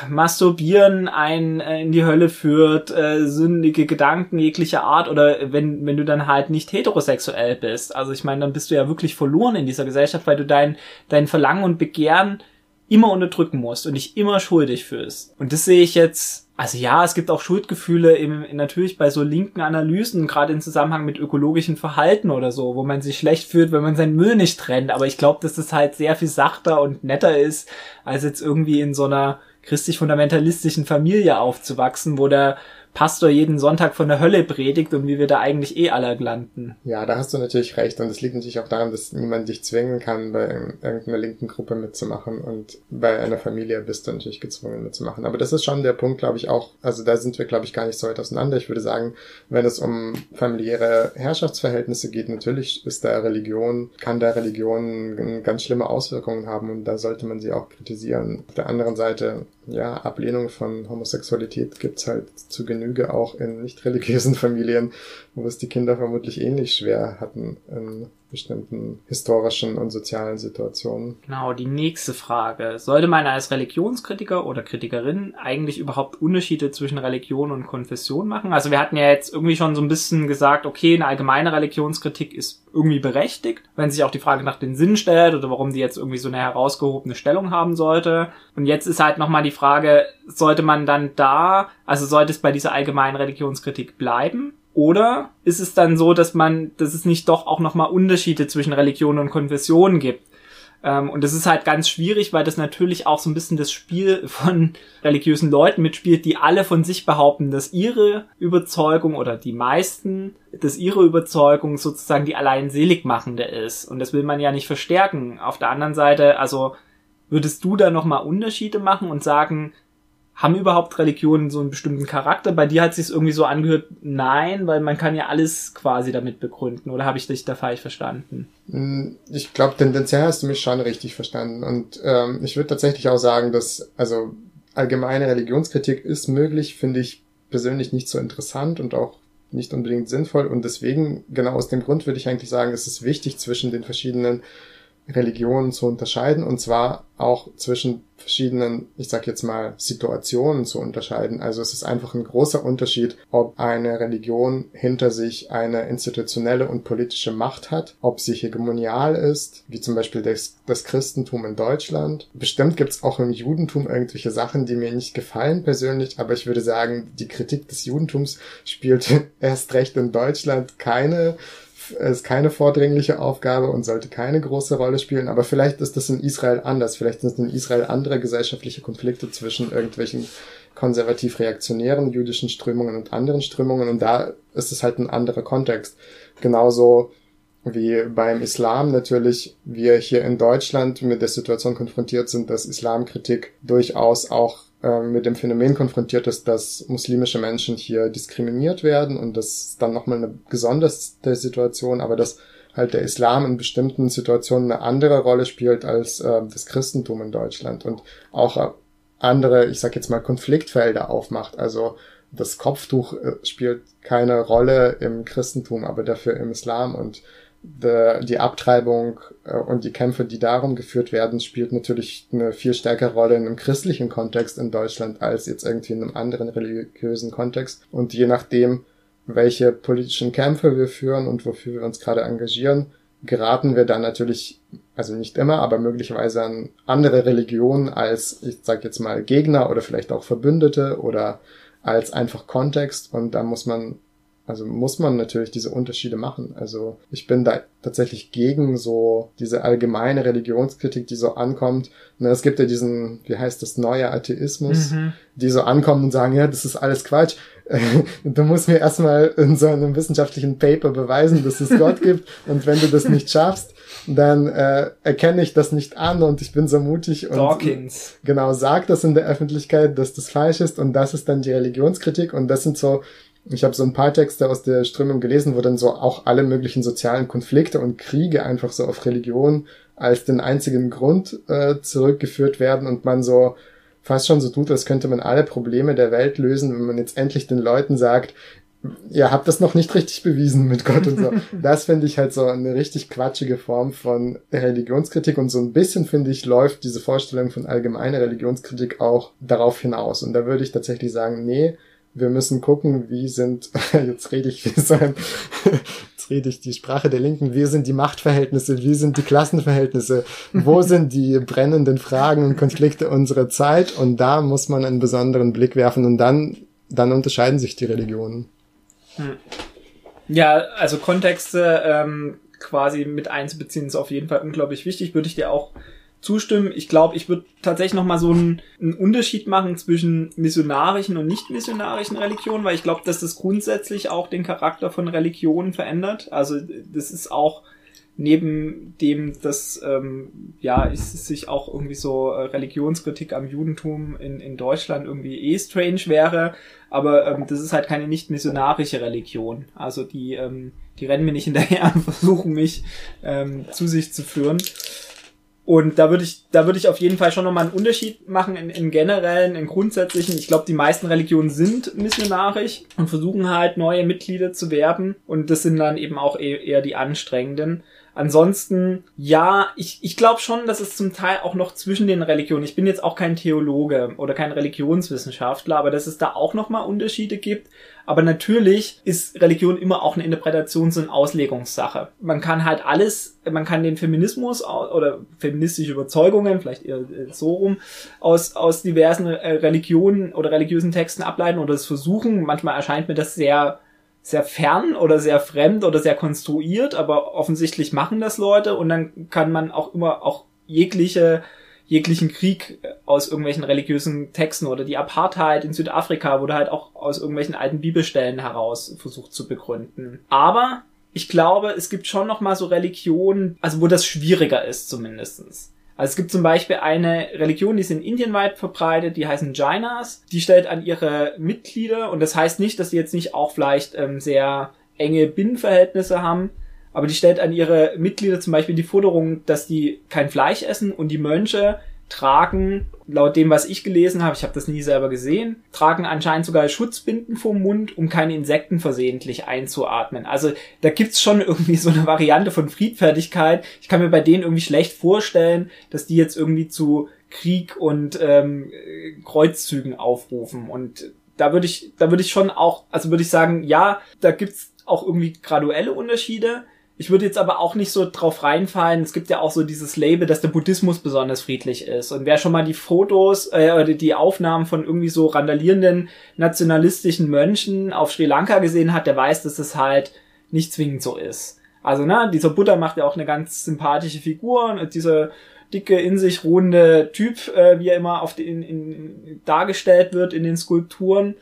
Masturbieren einen äh, in die Hölle führt, äh, sündige Gedanken jeglicher Art oder wenn, wenn du dann halt nicht heterosexuell bist. Also ich meine, dann bist du ja wirklich verloren in dieser Gesellschaft, weil du dein, dein Verlangen und Begehren immer unterdrücken musst und dich immer schuldig fühlst. Und das sehe ich jetzt, also ja, es gibt auch Schuldgefühle im, natürlich bei so linken Analysen, gerade im Zusammenhang mit ökologischen Verhalten oder so, wo man sich schlecht fühlt, wenn man seinen Müll nicht trennt. Aber ich glaube, dass das halt sehr viel sachter und netter ist, als jetzt irgendwie in so einer christlich-fundamentalistischen Familie aufzuwachsen, wo der Pastor jeden Sonntag von der Hölle predigt und wie wir da eigentlich eh alle landen. Ja, da hast du natürlich recht und es liegt natürlich auch daran, dass niemand dich zwingen kann, bei irgendeiner linken Gruppe mitzumachen und bei einer Familie bist du natürlich gezwungen mitzumachen. Aber das ist schon der Punkt, glaube ich, auch, also da sind wir, glaube ich, gar nicht so weit auseinander. Ich würde sagen, wenn es um familiäre Herrschaftsverhältnisse geht, natürlich ist da Religion, kann da Religion ganz schlimme Auswirkungen haben und da sollte man sie auch kritisieren. Auf der anderen Seite ja, Ablehnung von Homosexualität gibt's halt zu Genüge auch in nicht religiösen Familien, wo es die Kinder vermutlich ähnlich schwer hatten in bestimmten historischen und sozialen Situationen. Genau, die nächste Frage. Sollte man als Religionskritiker oder Kritikerin eigentlich überhaupt Unterschiede zwischen Religion und Konfession machen? Also wir hatten ja jetzt irgendwie schon so ein bisschen gesagt, okay, eine allgemeine Religionskritik ist irgendwie berechtigt, wenn sich auch die Frage nach den Sinn stellt oder warum die jetzt irgendwie so eine herausgehobene Stellung haben sollte. Und jetzt ist halt nochmal die Frage, sollte man dann da, also sollte es bei dieser allgemeinen Religionskritik bleiben? Oder ist es dann so, dass man, dass es nicht doch auch nochmal Unterschiede zwischen Religion und Konfession gibt? Ähm, und das ist halt ganz schwierig, weil das natürlich auch so ein bisschen das Spiel von religiösen Leuten mitspielt, die alle von sich behaupten, dass ihre Überzeugung oder die meisten, dass ihre Überzeugung sozusagen die allein seligmachende ist. Und das will man ja nicht verstärken. Auf der anderen Seite, also würdest du da nochmal Unterschiede machen und sagen, haben überhaupt Religionen so einen bestimmten Charakter? Bei dir hat sich irgendwie so angehört, nein, weil man kann ja alles quasi damit begründen. Oder habe ich dich da falsch verstanden? Hm, ich glaube, tendenziell hast du mich schon richtig verstanden. Und ähm, ich würde tatsächlich auch sagen, dass also allgemeine Religionskritik ist möglich, finde ich persönlich nicht so interessant und auch nicht unbedingt sinnvoll. Und deswegen, genau aus dem Grund würde ich eigentlich sagen, es ist wichtig zwischen den verschiedenen Religionen zu unterscheiden und zwar auch zwischen verschiedenen, ich sag jetzt mal, Situationen zu unterscheiden. Also es ist einfach ein großer Unterschied, ob eine Religion hinter sich eine institutionelle und politische Macht hat, ob sie hegemonial ist, wie zum Beispiel das, das Christentum in Deutschland. Bestimmt gibt es auch im Judentum irgendwelche Sachen, die mir nicht gefallen persönlich, aber ich würde sagen, die Kritik des Judentums spielt erst recht in Deutschland keine ist keine vordringliche Aufgabe und sollte keine große Rolle spielen, aber vielleicht ist das in Israel anders. Vielleicht sind in Israel andere gesellschaftliche Konflikte zwischen irgendwelchen konservativ-reaktionären jüdischen Strömungen und anderen Strömungen und da ist es halt ein anderer Kontext. Genauso wie beim Islam natürlich wir hier in Deutschland mit der Situation konfrontiert sind, dass Islamkritik durchaus auch mit dem Phänomen konfrontiert ist, dass muslimische Menschen hier diskriminiert werden und das ist dann nochmal eine gesonderte Situation, aber dass halt der Islam in bestimmten Situationen eine andere Rolle spielt als äh, das Christentum in Deutschland und auch äh, andere, ich sag jetzt mal, Konfliktfelder aufmacht. Also das Kopftuch äh, spielt keine Rolle im Christentum, aber dafür im Islam und die Abtreibung äh, und die Kämpfe, die darum geführt werden, spielt natürlich eine viel stärkere Rolle in einem christlichen Kontext in Deutschland als jetzt irgendwie in einem anderen religiösen Kontext. Und je nachdem, welche politischen Kämpfe wir führen und wofür wir uns gerade engagieren, geraten wir dann natürlich, also nicht immer, aber möglicherweise an andere Religionen als, ich sag jetzt mal, Gegner oder vielleicht auch Verbündete oder als einfach Kontext. Und da muss man also muss man natürlich diese Unterschiede machen. Also ich bin da tatsächlich gegen so diese allgemeine Religionskritik, die so ankommt. Ne, es gibt ja diesen, wie heißt das, neue Atheismus, mhm. die so ankommen und sagen, ja, das ist alles Quatsch. du musst mir erstmal in so einem wissenschaftlichen Paper beweisen, dass es Gott gibt. Und wenn du das nicht schaffst, dann äh, erkenne ich das nicht an und ich bin so mutig und Dawkins. genau sag das in der Öffentlichkeit, dass das falsch ist und das ist dann die Religionskritik und das sind so ich habe so ein paar Texte aus der Strömung gelesen, wo dann so auch alle möglichen sozialen Konflikte und Kriege einfach so auf Religion als den einzigen Grund äh, zurückgeführt werden und man so fast schon so tut, als könnte man alle Probleme der Welt lösen, wenn man jetzt endlich den Leuten sagt, ihr habt das noch nicht richtig bewiesen mit Gott und so. Das finde ich halt so eine richtig quatschige Form von Religionskritik und so ein bisschen finde ich läuft diese Vorstellung von allgemeiner Religionskritik auch darauf hinaus. Und da würde ich tatsächlich sagen, nee, wir müssen gucken, wie sind, jetzt rede ich wie so ein, jetzt rede ich die Sprache der Linken, wie sind die Machtverhältnisse, wie sind die Klassenverhältnisse, wo sind die brennenden Fragen und Konflikte unserer Zeit und da muss man einen besonderen Blick werfen und dann, dann unterscheiden sich die Religionen. Hm. Ja, also Kontexte ähm, quasi mit einzubeziehen ist auf jeden Fall unglaublich wichtig, würde ich dir auch zustimmen. Ich glaube, ich würde tatsächlich noch mal so einen, einen, Unterschied machen zwischen missionarischen und nicht missionarischen Religionen, weil ich glaube, dass das grundsätzlich auch den Charakter von Religionen verändert. Also das ist auch neben dem, dass ähm, ja es sich auch irgendwie so äh, Religionskritik am Judentum in, in Deutschland irgendwie eh strange wäre, aber ähm, das ist halt keine nicht missionarische Religion. Also die ähm, die rennen mir nicht hinterher und versuchen mich ähm, zu sich zu führen. Und da würde ich, da würde ich auf jeden Fall schon nochmal einen Unterschied machen in, in generellen, in grundsätzlichen. Ich glaube, die meisten Religionen sind missionarisch und versuchen halt neue Mitglieder zu werben. Und das sind dann eben auch eher, eher die anstrengenden. Ansonsten, ja, ich, ich glaube schon, dass es zum Teil auch noch zwischen den Religionen, ich bin jetzt auch kein Theologe oder kein Religionswissenschaftler, aber dass es da auch nochmal Unterschiede gibt. Aber natürlich ist Religion immer auch eine Interpretations- und Auslegungssache. Man kann halt alles, man kann den Feminismus oder feministische Überzeugungen, vielleicht eher so rum, aus, aus diversen äh, Religionen oder religiösen Texten ableiten oder es versuchen. Manchmal erscheint mir das sehr sehr fern oder sehr fremd oder sehr konstruiert, aber offensichtlich machen das Leute und dann kann man auch immer auch jegliche jeglichen Krieg aus irgendwelchen religiösen Texten oder die Apartheid in Südafrika wurde halt auch aus irgendwelchen alten Bibelstellen heraus versucht zu begründen. Aber ich glaube, es gibt schon noch mal so Religionen, also wo das schwieriger ist zumindestens. Also es gibt zum Beispiel eine Religion, die ist in Indien weit verbreitet, die heißen Jainas. Die stellt an ihre Mitglieder, und das heißt nicht, dass die jetzt nicht auch vielleicht ähm, sehr enge Binnenverhältnisse haben, aber die stellt an ihre Mitglieder zum Beispiel die Forderung, dass die kein Fleisch essen und die Mönche tragen, laut dem, was ich gelesen habe, ich habe das nie selber gesehen, tragen anscheinend sogar Schutzbinden vom Mund, um keine Insekten versehentlich einzuatmen. Also da gibt's schon irgendwie so eine Variante von Friedfertigkeit. Ich kann mir bei denen irgendwie schlecht vorstellen, dass die jetzt irgendwie zu Krieg und ähm, Kreuzzügen aufrufen. Und da würde ich, da würde ich schon auch, also würde ich sagen, ja, da gibt's auch irgendwie graduelle Unterschiede. Ich würde jetzt aber auch nicht so drauf reinfallen. Es gibt ja auch so dieses Label, dass der Buddhismus besonders friedlich ist. Und wer schon mal die Fotos äh, oder die Aufnahmen von irgendwie so randalierenden nationalistischen Mönchen auf Sri Lanka gesehen hat, der weiß, dass es halt nicht zwingend so ist. Also, ne, dieser Buddha macht ja auch eine ganz sympathische Figur und dieser dicke, in sich ruhende Typ, äh, wie er immer auf den, in, in, dargestellt wird in den Skulpturen.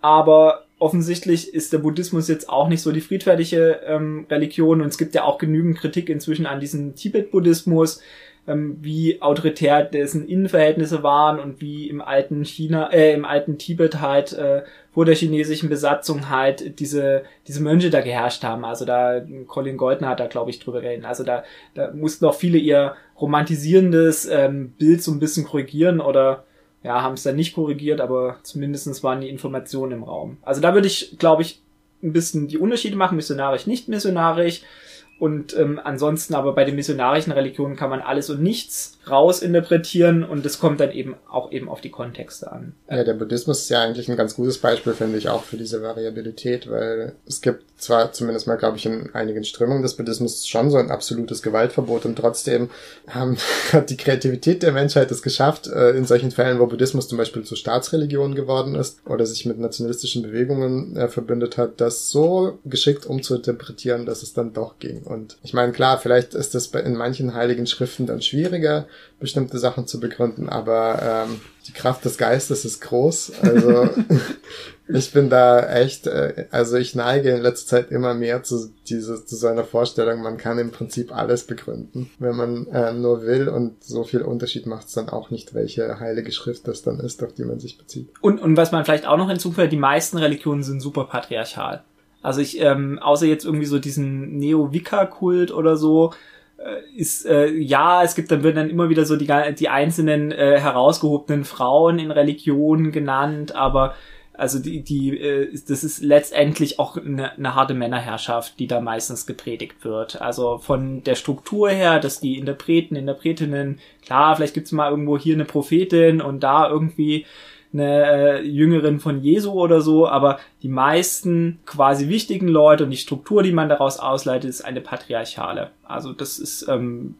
Aber offensichtlich ist der Buddhismus jetzt auch nicht so die friedfertige ähm, Religion und es gibt ja auch genügend Kritik inzwischen an diesem Tibet-Buddhismus, ähm, wie autoritär dessen Innenverhältnisse waren und wie im alten China, äh, im alten Tibet halt äh, vor der chinesischen Besatzung halt diese diese Mönche da geherrscht haben. Also da Colin Goldner hat da glaube ich drüber reden. Also da da mussten auch viele ihr romantisierendes ähm, Bild so ein bisschen korrigieren oder ja, haben es dann nicht korrigiert, aber zumindestens waren die Informationen im Raum. Also da würde ich, glaube ich, ein bisschen die Unterschiede machen, missionarisch, nicht missionarisch. Und ähm, ansonsten aber bei den missionarischen Religionen kann man alles und nichts rausinterpretieren und das kommt dann eben auch eben auf die Kontexte an. Ja, der Buddhismus ist ja eigentlich ein ganz gutes Beispiel, finde ich, auch für diese Variabilität, weil es gibt zwar zumindest mal, glaube ich, in einigen Strömungen des Buddhismus schon so ein absolutes Gewaltverbot und trotzdem haben, hat die Kreativität der Menschheit es geschafft, äh, in solchen Fällen, wo Buddhismus zum Beispiel zur Staatsreligion geworden ist oder sich mit nationalistischen Bewegungen äh, verbündet hat, das so geschickt umzuinterpretieren, dass es dann doch ging. Und ich meine, klar, vielleicht ist das in manchen heiligen Schriften dann schwieriger, bestimmte Sachen zu begründen, aber ähm, die Kraft des Geistes ist groß. Also ich bin da echt, äh, also ich neige in letzter Zeit immer mehr zu, diese, zu so einer Vorstellung, man kann im Prinzip alles begründen, wenn man äh, nur will und so viel Unterschied macht es dann auch nicht, welche heilige Schrift das dann ist, auf die man sich bezieht. Und, und was man vielleicht auch noch hinzufügt, die meisten Religionen sind super patriarchal. Also ich, ähm, außer jetzt irgendwie so diesen Neo-Wicca-Kult oder so, ist äh, ja, es gibt dann werden dann immer wieder so die die einzelnen äh, herausgehobenen Frauen in Religionen genannt, aber also die die äh, das ist letztendlich auch eine, eine harte Männerherrschaft, die da meistens gepredigt wird. Also von der Struktur her, dass die Interpreten, Interpretinnen, klar, vielleicht gibt's mal irgendwo hier eine Prophetin und da irgendwie eine äh, Jüngerin von Jesu oder so, aber die meisten quasi wichtigen Leute und die Struktur, die man daraus ausleitet, ist eine patriarchale. Also das ist ähm,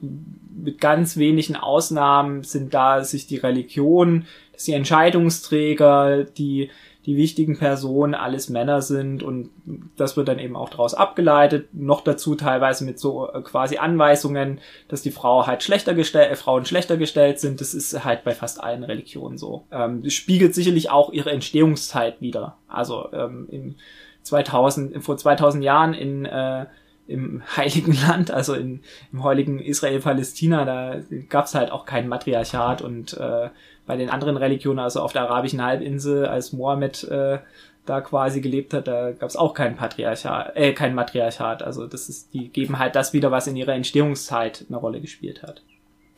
mit ganz wenigen Ausnahmen sind da sich die Religion, dass die Entscheidungsträger, die die wichtigen Personen alles Männer sind und das wird dann eben auch daraus abgeleitet. Noch dazu teilweise mit so äh, quasi Anweisungen, dass die Frau halt schlechter gestellt, äh, Frauen schlechter gestellt sind. Das ist halt bei fast allen Religionen so. Ähm, spiegelt sicherlich auch ihre Entstehungszeit wieder. Also ähm, im 2000, vor 2000 Jahren in äh, im Heiligen Land, also in, im heiligen Israel-Palästina, da gab's halt auch kein Matriarchat und äh, bei den anderen Religionen, also auf der arabischen Halbinsel, als Mohammed äh, da quasi gelebt hat, da gab's auch kein Patriarchat, äh, kein Matriarchat. Also das ist, die geben halt das wieder, was in ihrer Entstehungszeit eine Rolle gespielt hat.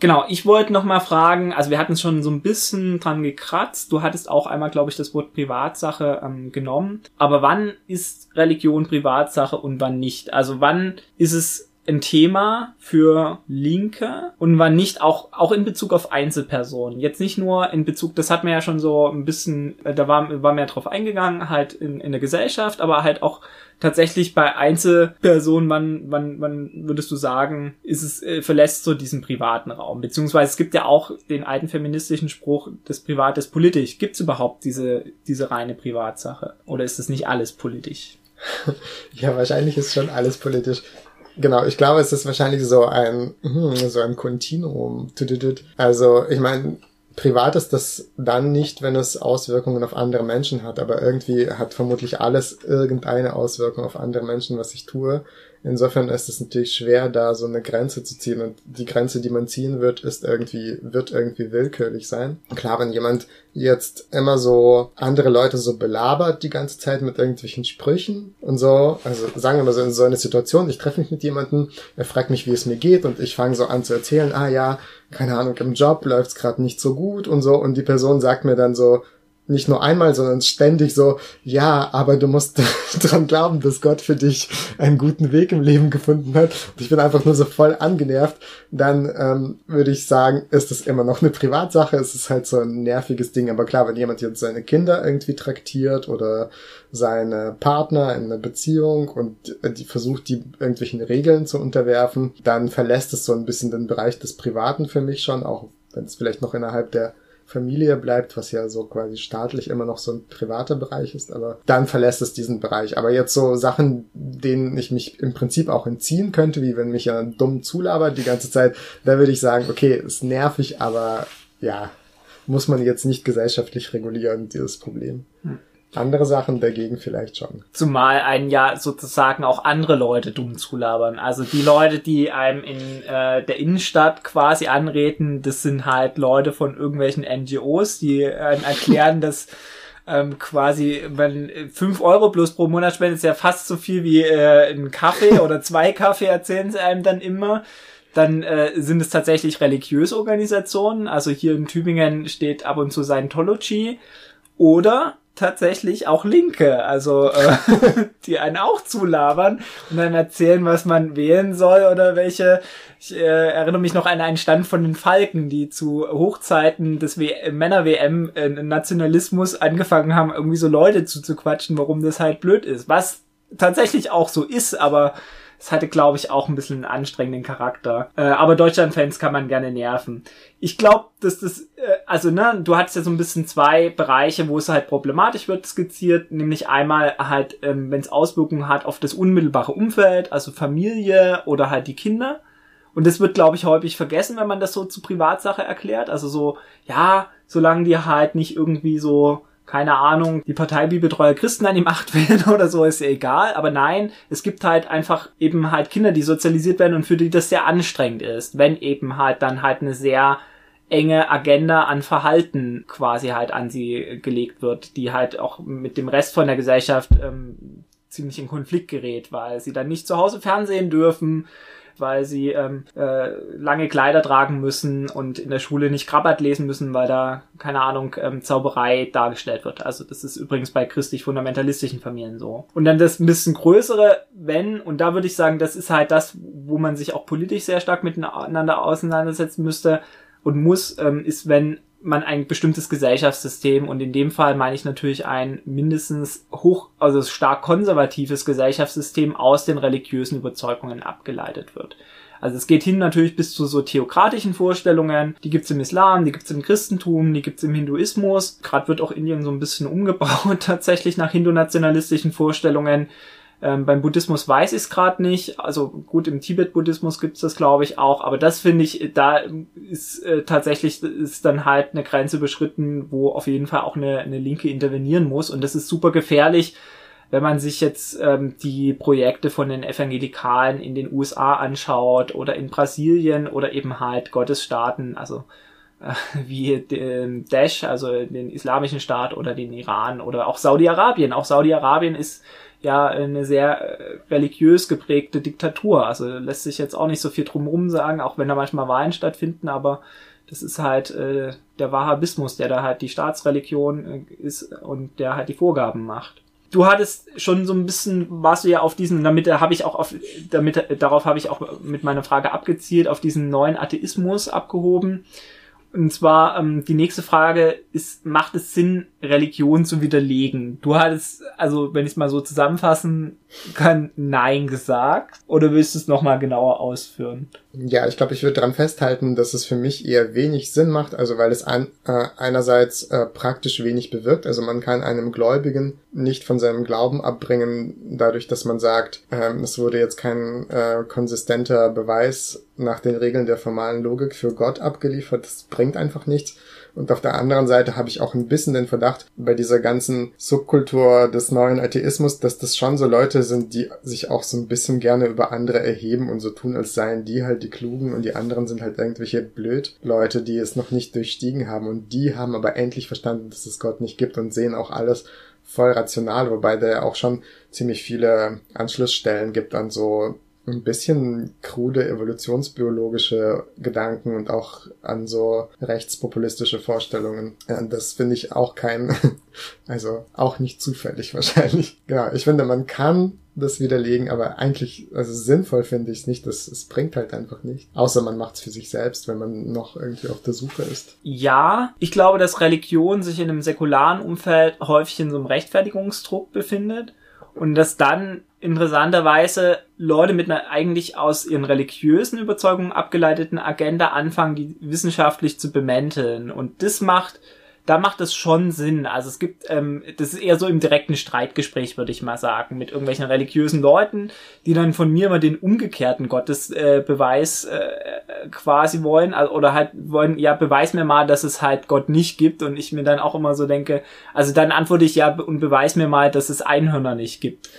Genau, ich wollte noch mal fragen, also wir hatten schon so ein bisschen dran gekratzt. Du hattest auch einmal, glaube ich, das Wort Privatsache ähm, genommen. Aber wann ist Religion Privatsache und wann nicht? Also wann ist es ein Thema für Linke und wann nicht auch, auch in Bezug auf Einzelpersonen. Jetzt nicht nur in Bezug, das hat man ja schon so ein bisschen, äh, da war, war mehr drauf eingegangen, halt in, in der Gesellschaft, aber halt auch tatsächlich bei Einzelpersonen, wann, wann, wann würdest du sagen, ist es, äh, verlässt so diesen privaten Raum? Beziehungsweise es gibt ja auch den alten feministischen Spruch, das Privat ist politisch. Gibt es überhaupt diese, diese reine Privatsache? Oder ist das nicht alles politisch? Ja, wahrscheinlich ist schon alles politisch. Genau, ich glaube, es ist wahrscheinlich so ein, hm, so ein Kontinuum. Also, ich meine, privat ist das dann nicht, wenn es Auswirkungen auf andere Menschen hat, aber irgendwie hat vermutlich alles irgendeine Auswirkung auf andere Menschen, was ich tue. Insofern ist es natürlich schwer, da so eine Grenze zu ziehen und die Grenze, die man ziehen wird, ist irgendwie, wird irgendwie willkürlich sein. Klar, wenn jemand jetzt immer so andere Leute so belabert die ganze Zeit mit irgendwelchen Sprüchen und so, also sagen wir mal so in so eine Situation, ich treffe mich mit jemandem, er fragt mich, wie es mir geht und ich fange so an zu erzählen, ah ja, keine Ahnung, im Job läuft's gerade nicht so gut und so und die Person sagt mir dann so, nicht nur einmal, sondern ständig so, ja, aber du musst dran glauben, dass Gott für dich einen guten Weg im Leben gefunden hat. Und ich bin einfach nur so voll angenervt. Dann ähm, würde ich sagen, ist das immer noch eine Privatsache. Es ist halt so ein nerviges Ding. Aber klar, wenn jemand jetzt seine Kinder irgendwie traktiert oder seine Partner in einer Beziehung und die versucht, die irgendwelchen Regeln zu unterwerfen, dann verlässt es so ein bisschen den Bereich des Privaten für mich schon, auch wenn es vielleicht noch innerhalb der Familie bleibt, was ja so quasi staatlich immer noch so ein privater Bereich ist, aber dann verlässt es diesen Bereich. Aber jetzt so Sachen, denen ich mich im Prinzip auch entziehen könnte, wie wenn mich ja dumm zulabert die ganze Zeit, da würde ich sagen, okay, ist nervig, aber ja, muss man jetzt nicht gesellschaftlich regulieren, dieses Problem. Hm. Andere Sachen dagegen vielleicht schon. Zumal einen ja sozusagen auch andere Leute dumm zulabern. Also die Leute, die einem in äh, der Innenstadt quasi anreden, das sind halt Leute von irgendwelchen NGOs, die äh, erklären, dass ähm, quasi, wenn fünf Euro plus pro Monat spendet, ist ja fast so viel wie äh, ein Kaffee oder zwei Kaffee, erzählen sie einem dann immer. Dann äh, sind es tatsächlich religiöse Organisationen. Also hier in Tübingen steht ab und zu Scientology. Oder tatsächlich auch Linke, also äh, die einen auch zulabern und dann erzählen, was man wählen soll oder welche. Ich äh, erinnere mich noch an einen Stand von den Falken, die zu Hochzeiten des Männer-WM äh, Nationalismus angefangen haben, irgendwie so Leute zuzuquatschen, warum das halt blöd ist. Was tatsächlich auch so ist, aber es hatte, glaube ich, auch ein bisschen einen anstrengenden Charakter. Äh, aber Deutschland-Fans kann man gerne nerven. Ich glaube, dass das, äh, also ne, du hattest ja so ein bisschen zwei Bereiche, wo es halt problematisch wird skizziert, nämlich einmal halt, ähm, wenn es Auswirkungen hat auf das unmittelbare Umfeld, also Familie oder halt die Kinder. Und das wird, glaube ich, häufig vergessen, wenn man das so zu Privatsache erklärt. Also so, ja, solange die halt nicht irgendwie so keine Ahnung, die Parteibibeltreue Christen an die Macht wählen oder so, ist ja egal. Aber nein, es gibt halt einfach eben halt Kinder, die sozialisiert werden und für die das sehr anstrengend ist, wenn eben halt dann halt eine sehr enge Agenda an Verhalten quasi halt an sie gelegt wird, die halt auch mit dem Rest von der Gesellschaft ähm, ziemlich in Konflikt gerät, weil sie dann nicht zu Hause Fernsehen dürfen, weil sie ähm, äh, lange Kleider tragen müssen und in der Schule nicht Krabbert lesen müssen, weil da, keine Ahnung, ähm, Zauberei dargestellt wird. Also das ist übrigens bei christlich-fundamentalistischen Familien so. Und dann das ein bisschen größere, wenn, und da würde ich sagen, das ist halt das, wo man sich auch politisch sehr stark miteinander auseinandersetzen müsste und muss, ähm, ist, wenn man ein bestimmtes Gesellschaftssystem und in dem Fall meine ich natürlich ein mindestens hoch, also stark konservatives Gesellschaftssystem aus den religiösen Überzeugungen abgeleitet wird. Also es geht hin natürlich bis zu so theokratischen Vorstellungen. Die gibt's im Islam, die gibt's im Christentum, die gibt's im Hinduismus. Gerade wird auch Indien so ein bisschen umgebaut tatsächlich nach hindu-nationalistischen Vorstellungen. Ähm, beim Buddhismus weiß ich es gerade nicht. Also gut, im Tibet-Buddhismus gibt's das, glaube ich, auch. Aber das finde ich, da ist äh, tatsächlich ist dann halt eine Grenze überschritten, wo auf jeden Fall auch eine, eine Linke intervenieren muss. Und das ist super gefährlich, wenn man sich jetzt ähm, die Projekte von den Evangelikalen in den USA anschaut oder in Brasilien oder eben halt Gottesstaaten, also äh, wie den Daesh, also den islamischen Staat oder den Iran oder auch Saudi-Arabien. Auch Saudi-Arabien ist ja eine sehr äh, religiös geprägte Diktatur. Also lässt sich jetzt auch nicht so viel drumherum sagen, auch wenn da manchmal Wahlen stattfinden, aber das ist halt äh, der Wahhabismus, der da halt die Staatsreligion äh, ist und der halt die Vorgaben macht du hattest schon so ein bisschen, warst du ja auf diesen, damit habe ich auch auf, damit, darauf habe ich auch mit meiner Frage abgezielt, auf diesen neuen Atheismus abgehoben. Und zwar, ähm, die nächste Frage ist, macht es Sinn, Religion zu widerlegen? Du hattest, also wenn ich es mal so zusammenfassen kann, Nein gesagt. Oder willst du es nochmal genauer ausführen? Ja, ich glaube, ich würde daran festhalten, dass es für mich eher wenig Sinn macht, also weil es ein, äh, einerseits äh, praktisch wenig bewirkt, also man kann einem Gläubigen nicht von seinem Glauben abbringen, dadurch, dass man sagt, äh, es wurde jetzt kein äh, konsistenter Beweis nach den Regeln der formalen Logik für Gott abgeliefert, das bringt einfach nichts. Und auf der anderen Seite habe ich auch ein bisschen den Verdacht bei dieser ganzen Subkultur des neuen Atheismus, dass das schon so Leute sind, die sich auch so ein bisschen gerne über andere erheben und so tun, als seien die halt die Klugen und die anderen sind halt irgendwelche blöd Leute, die es noch nicht durchstiegen haben und die haben aber endlich verstanden, dass es Gott nicht gibt und sehen auch alles voll rational, wobei der ja auch schon ziemlich viele Anschlussstellen gibt an so ein bisschen krude evolutionsbiologische Gedanken und auch an so rechtspopulistische Vorstellungen. Das finde ich auch kein, also auch nicht zufällig wahrscheinlich. Genau, ich finde, man kann das widerlegen, aber eigentlich, also sinnvoll finde ich es nicht. Das, es bringt halt einfach nicht. Außer man macht es für sich selbst, wenn man noch irgendwie auf der Suche ist. Ja, ich glaube, dass Religion sich in einem säkularen Umfeld häufig in so einem Rechtfertigungsdruck befindet und dass dann interessanterweise Leute mit einer eigentlich aus ihren religiösen Überzeugungen abgeleiteten Agenda anfangen, die wissenschaftlich zu bemänteln. Und das macht, da macht es schon Sinn. Also es gibt, ähm, das ist eher so im direkten Streitgespräch, würde ich mal sagen, mit irgendwelchen religiösen Leuten, die dann von mir immer den umgekehrten Gottesbeweis äh, äh, quasi wollen, also, oder halt wollen, ja, beweis mir mal, dass es halt Gott nicht gibt. Und ich mir dann auch immer so denke, also dann antworte ich ja und beweis mir mal, dass es Einhörner nicht gibt.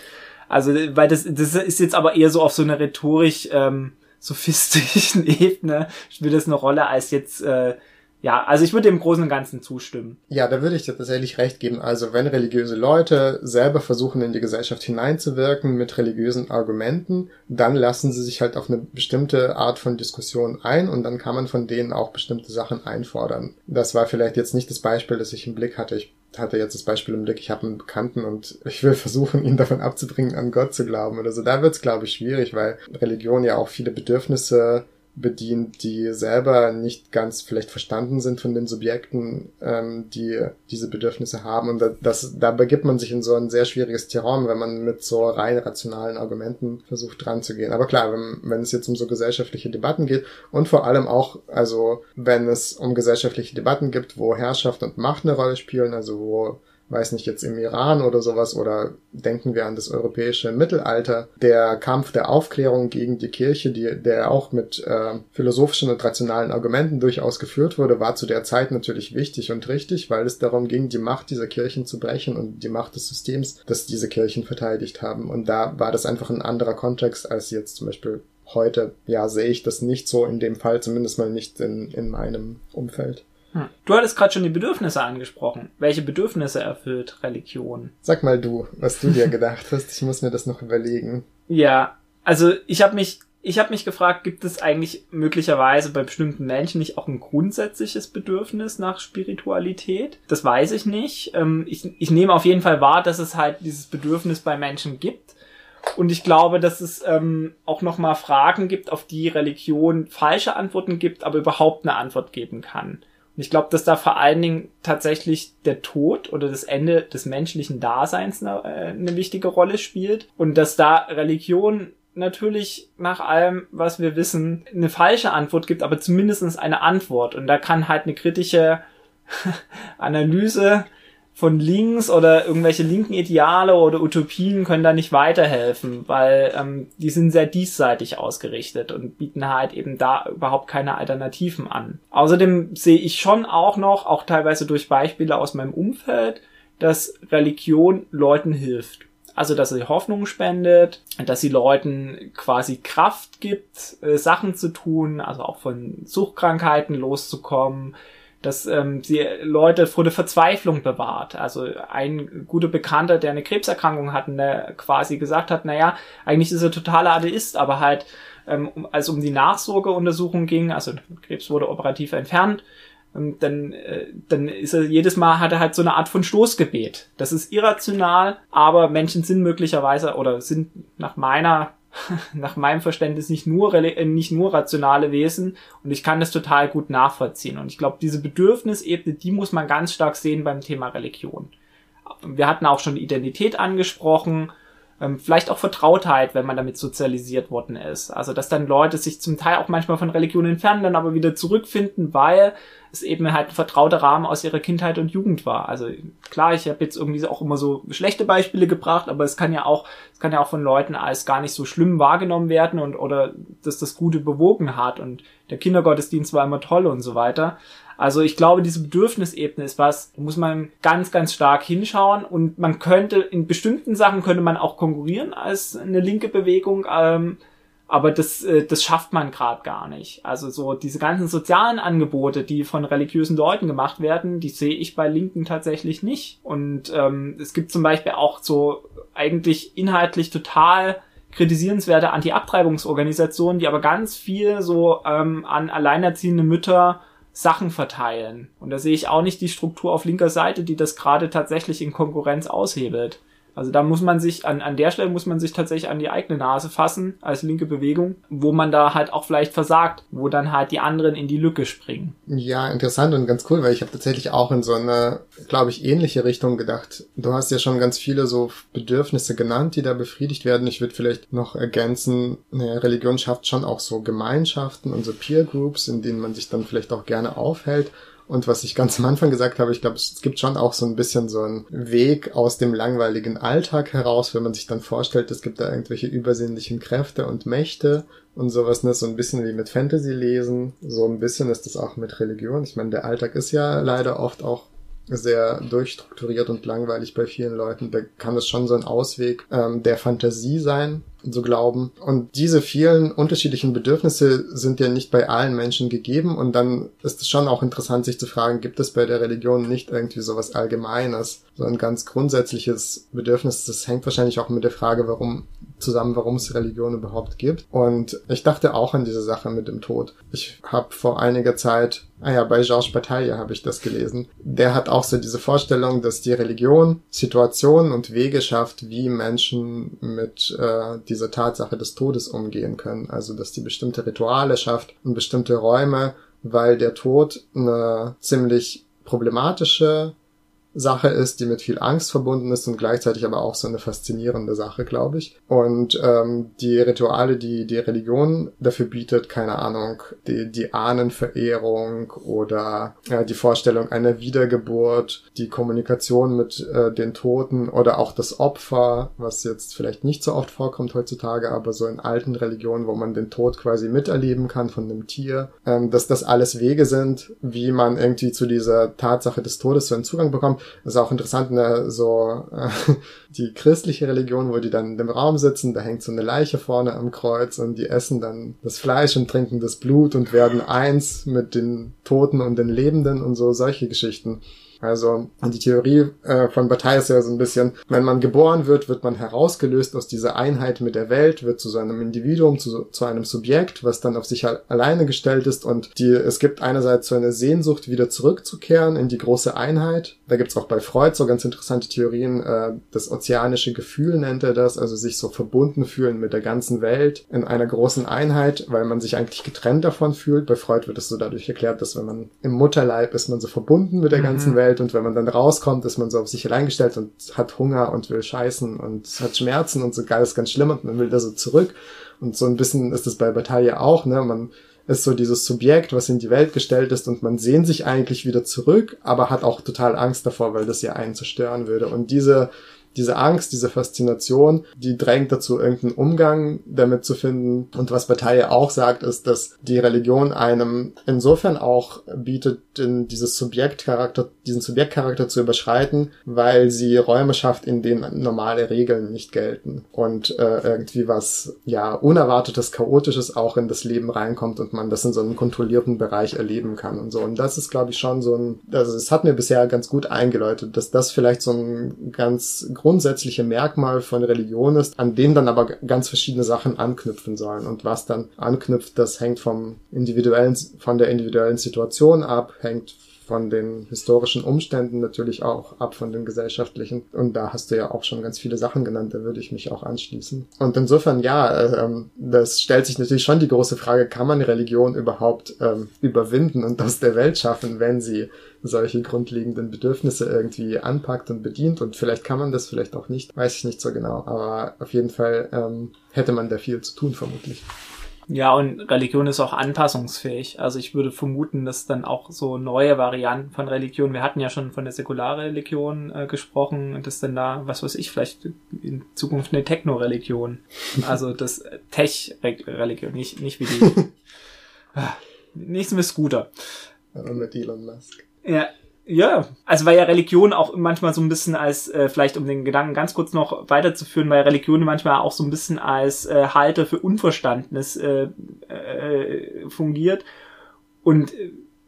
Also, weil das, das ist jetzt aber eher so auf so einer rhetorisch ähm, sophistischen Ebene spielt das eine Rolle als jetzt äh, ja, also ich würde dem Großen und Ganzen zustimmen. Ja, da würde ich dir tatsächlich recht geben. Also wenn religiöse Leute selber versuchen, in die Gesellschaft hineinzuwirken mit religiösen Argumenten, dann lassen sie sich halt auf eine bestimmte Art von Diskussion ein und dann kann man von denen auch bestimmte Sachen einfordern. Das war vielleicht jetzt nicht das Beispiel, das ich im Blick hatte. Ich hatte jetzt das Beispiel im Blick, ich habe einen Bekannten und ich will versuchen, ihn davon abzubringen, an Gott zu glauben oder so. Da wird es, glaube ich, schwierig, weil Religion ja auch viele Bedürfnisse bedient, die selber nicht ganz vielleicht verstanden sind von den Subjekten, ähm, die diese Bedürfnisse haben. Und das, da begibt man sich in so ein sehr schwieriges Terrain, wenn man mit so rein rationalen Argumenten versucht dran zu gehen. Aber klar, wenn, wenn es jetzt um so gesellschaftliche Debatten geht und vor allem auch, also wenn es um gesellschaftliche Debatten gibt, wo Herrschaft und Macht eine Rolle spielen, also wo weiß nicht, jetzt im Iran oder sowas oder denken wir an das europäische Mittelalter, der Kampf der Aufklärung gegen die Kirche, die, der auch mit äh, philosophischen und rationalen Argumenten durchaus geführt wurde, war zu der Zeit natürlich wichtig und richtig, weil es darum ging, die Macht dieser Kirchen zu brechen und die Macht des Systems, das diese Kirchen verteidigt haben. Und da war das einfach ein anderer Kontext als jetzt zum Beispiel heute. Ja, sehe ich das nicht so in dem Fall, zumindest mal nicht in, in meinem Umfeld. Hm. Du hattest gerade schon die Bedürfnisse angesprochen. Welche Bedürfnisse erfüllt Religion? Sag mal du, was du dir gedacht hast. Ich muss mir das noch überlegen. Ja, also ich habe mich ich habe mich gefragt, gibt es eigentlich möglicherweise bei bestimmten Menschen nicht auch ein grundsätzliches Bedürfnis nach Spiritualität? Das weiß ich nicht. Ähm, ich, ich nehme auf jeden Fall wahr, dass es halt dieses Bedürfnis bei Menschen gibt. Und ich glaube, dass es ähm, auch nochmal Fragen gibt, auf die Religion falsche Antworten gibt, aber überhaupt eine Antwort geben kann. Ich glaube, dass da vor allen Dingen tatsächlich der Tod oder das Ende des menschlichen Daseins eine, äh, eine wichtige Rolle spielt und dass da Religion natürlich nach allem, was wir wissen, eine falsche Antwort gibt, aber zumindestens eine Antwort. Und da kann halt eine kritische Analyse von links oder irgendwelche linken Ideale oder Utopien können da nicht weiterhelfen, weil ähm, die sind sehr diesseitig ausgerichtet und bieten halt eben da überhaupt keine Alternativen an. Außerdem sehe ich schon auch noch, auch teilweise durch Beispiele aus meinem Umfeld, dass Religion Leuten hilft. Also, dass sie Hoffnung spendet, dass sie Leuten quasi Kraft gibt, äh, Sachen zu tun, also auch von Suchtkrankheiten loszukommen, dass ähm, sie Leute vor der Verzweiflung bewahrt. Also ein guter Bekannter, der eine Krebserkrankung hat, der quasi gesagt hat, naja, eigentlich ist er totaler Atheist, aber halt, ähm, als um die Nachsorgeuntersuchung ging, also Krebs wurde operativ entfernt, ähm, dann, äh, dann ist er jedes Mal hat er halt so eine Art von Stoßgebet. Das ist irrational, aber Menschen sind möglicherweise oder sind nach meiner nach meinem Verständnis nicht nur, äh, nicht nur rationale Wesen und ich kann das total gut nachvollziehen. Und ich glaube, diese Bedürfnisebene, die muss man ganz stark sehen beim Thema Religion. Wir hatten auch schon Identität angesprochen, ähm, vielleicht auch Vertrautheit, wenn man damit sozialisiert worden ist. Also, dass dann Leute sich zum Teil auch manchmal von Religion entfernen, dann aber wieder zurückfinden, weil es eben halt ein vertrauter Rahmen aus ihrer Kindheit und Jugend war. Also klar, ich habe jetzt irgendwie auch immer so schlechte Beispiele gebracht, aber es kann ja auch, es kann ja auch von Leuten als gar nicht so schlimm wahrgenommen werden und oder dass das Gute bewogen hat und der Kindergottesdienst war immer toll und so weiter. Also ich glaube, diese Bedürfnisebene ist was, muss man ganz, ganz stark hinschauen und man könnte, in bestimmten Sachen könnte man auch konkurrieren als eine linke Bewegung, ähm, aber das, äh, das schafft man gerade gar nicht. Also so diese ganzen sozialen Angebote, die von religiösen Leuten gemacht werden, die sehe ich bei Linken tatsächlich nicht. Und ähm, es gibt zum Beispiel auch so eigentlich inhaltlich total kritisierenswerte Anti-Abtreibungsorganisationen, die aber ganz viel so ähm, an alleinerziehende Mütter Sachen verteilen. Und da sehe ich auch nicht die Struktur auf linker Seite, die das gerade tatsächlich in Konkurrenz aushebelt. Also da muss man sich, an, an der Stelle muss man sich tatsächlich an die eigene Nase fassen, als linke Bewegung, wo man da halt auch vielleicht versagt, wo dann halt die anderen in die Lücke springen. Ja, interessant und ganz cool, weil ich habe tatsächlich auch in so eine, glaube ich, ähnliche Richtung gedacht. Du hast ja schon ganz viele so Bedürfnisse genannt, die da befriedigt werden. Ich würde vielleicht noch ergänzen, eine Religion schafft schon auch so Gemeinschaften und so Peer Groups, in denen man sich dann vielleicht auch gerne aufhält. Und was ich ganz am Anfang gesagt habe, ich glaube, es gibt schon auch so ein bisschen so einen Weg aus dem langweiligen Alltag heraus, wenn man sich dann vorstellt, es gibt da irgendwelche übersinnlichen Kräfte und Mächte und sowas, ne? so ein bisschen wie mit Fantasy lesen, so ein bisschen ist das auch mit Religion. Ich meine, der Alltag ist ja leider oft auch sehr durchstrukturiert und langweilig bei vielen Leuten. Da kann es schon so ein Ausweg ähm, der Fantasie sein, so glauben. Und diese vielen unterschiedlichen Bedürfnisse sind ja nicht bei allen Menschen gegeben. Und dann ist es schon auch interessant, sich zu fragen, gibt es bei der Religion nicht irgendwie so was Allgemeines, so ein ganz grundsätzliches Bedürfnis? Das hängt wahrscheinlich auch mit der Frage, warum zusammen, warum es Religion überhaupt gibt. Und ich dachte auch an diese Sache mit dem Tod. Ich habe vor einiger Zeit, ah ja, bei Georges Bataille habe ich das gelesen. Der hat auch so diese Vorstellung, dass die Religion Situationen und Wege schafft, wie Menschen mit äh, dieser Tatsache des Todes umgehen können. Also dass die bestimmte Rituale schafft und bestimmte Räume, weil der Tod eine ziemlich problematische Sache ist, die mit viel Angst verbunden ist und gleichzeitig aber auch so eine faszinierende Sache, glaube ich. Und ähm, die Rituale, die die Religion dafür bietet, keine Ahnung, die, die Ahnenverehrung oder ja, die Vorstellung einer Wiedergeburt, die Kommunikation mit äh, den Toten oder auch das Opfer, was jetzt vielleicht nicht so oft vorkommt heutzutage, aber so in alten Religionen, wo man den Tod quasi miterleben kann von einem Tier, ähm, dass das alles Wege sind, wie man irgendwie zu dieser Tatsache des Todes so einen Zugang bekommt das ist auch interessant, ne, so äh, die christliche Religion, wo die dann dem Raum sitzen, da hängt so eine Leiche vorne am Kreuz und die essen dann das Fleisch und trinken das Blut und werden eins mit den Toten und den Lebenden und so solche Geschichten. Also die Theorie äh, von Bataille ist ja so ein bisschen, wenn man geboren wird, wird man herausgelöst aus dieser Einheit mit der Welt, wird zu so einem Individuum, zu, zu einem Subjekt, was dann auf sich alleine gestellt ist und die, es gibt einerseits so eine Sehnsucht, wieder zurückzukehren in die große Einheit. Da gibt's auch bei Freud so ganz interessante Theorien, äh, das ozeanische Gefühl nennt er das, also sich so verbunden fühlen mit der ganzen Welt in einer großen Einheit, weil man sich eigentlich getrennt davon fühlt. Bei Freud wird es so dadurch erklärt, dass wenn man im Mutterleib ist man so verbunden mit der ganzen mhm. Welt eingestellt und wenn man dann rauskommt, ist man so auf sich allein gestellt und hat Hunger und will scheißen und hat Schmerzen und so alles ganz schlimm und man will da so zurück. Und so ein bisschen ist das bei Bataille auch, ne? Man ist so dieses Subjekt, was in die Welt gestellt ist und man sehnt sich eigentlich wieder zurück, aber hat auch total Angst davor, weil das ja einen zerstören würde. Und diese diese Angst, diese Faszination, die drängt dazu, irgendeinen Umgang damit zu finden. Und was Bataille auch sagt, ist, dass die Religion einem insofern auch bietet, in dieses Subjektcharakter, diesen Subjektcharakter zu überschreiten, weil sie Räume schafft, in denen normale Regeln nicht gelten und äh, irgendwie was ja unerwartetes, chaotisches auch in das Leben reinkommt und man das in so einem kontrollierten Bereich erleben kann und so. Und das ist, glaube ich, schon so ein, also es hat mir bisher ganz gut eingeläutet, dass das vielleicht so ein ganz grundsätzliche Merkmal von Religion ist, an denen dann aber ganz verschiedene Sachen anknüpfen sollen. Und was dann anknüpft, das hängt vom individuellen, von der individuellen Situation ab, hängt von den historischen Umständen natürlich auch ab von den gesellschaftlichen. Und da hast du ja auch schon ganz viele Sachen genannt, da würde ich mich auch anschließen. Und insofern, ja, ähm, das stellt sich natürlich schon die große Frage, kann man Religion überhaupt ähm, überwinden und aus der Welt schaffen, wenn sie solche grundlegenden Bedürfnisse irgendwie anpackt und bedient. Und vielleicht kann man das, vielleicht auch nicht, weiß ich nicht so genau. Aber auf jeden Fall ähm, hätte man da viel zu tun, vermutlich. Ja, und Religion ist auch anpassungsfähig. Also ich würde vermuten, dass dann auch so neue Varianten von Religion, wir hatten ja schon von der säkularen Religion äh, gesprochen, dass dann da, was weiß ich, vielleicht in Zukunft eine Techno-Religion. Also das Tech-Religion, nicht, nicht wie die. Nichts mit Scooter. Aber mit Elon Musk. Ja, ja, also weil ja Religion auch manchmal so ein bisschen als, äh, vielleicht um den Gedanken ganz kurz noch weiterzuführen, weil Religion manchmal auch so ein bisschen als äh, Halter für Unverstandenes äh, äh, fungiert. Und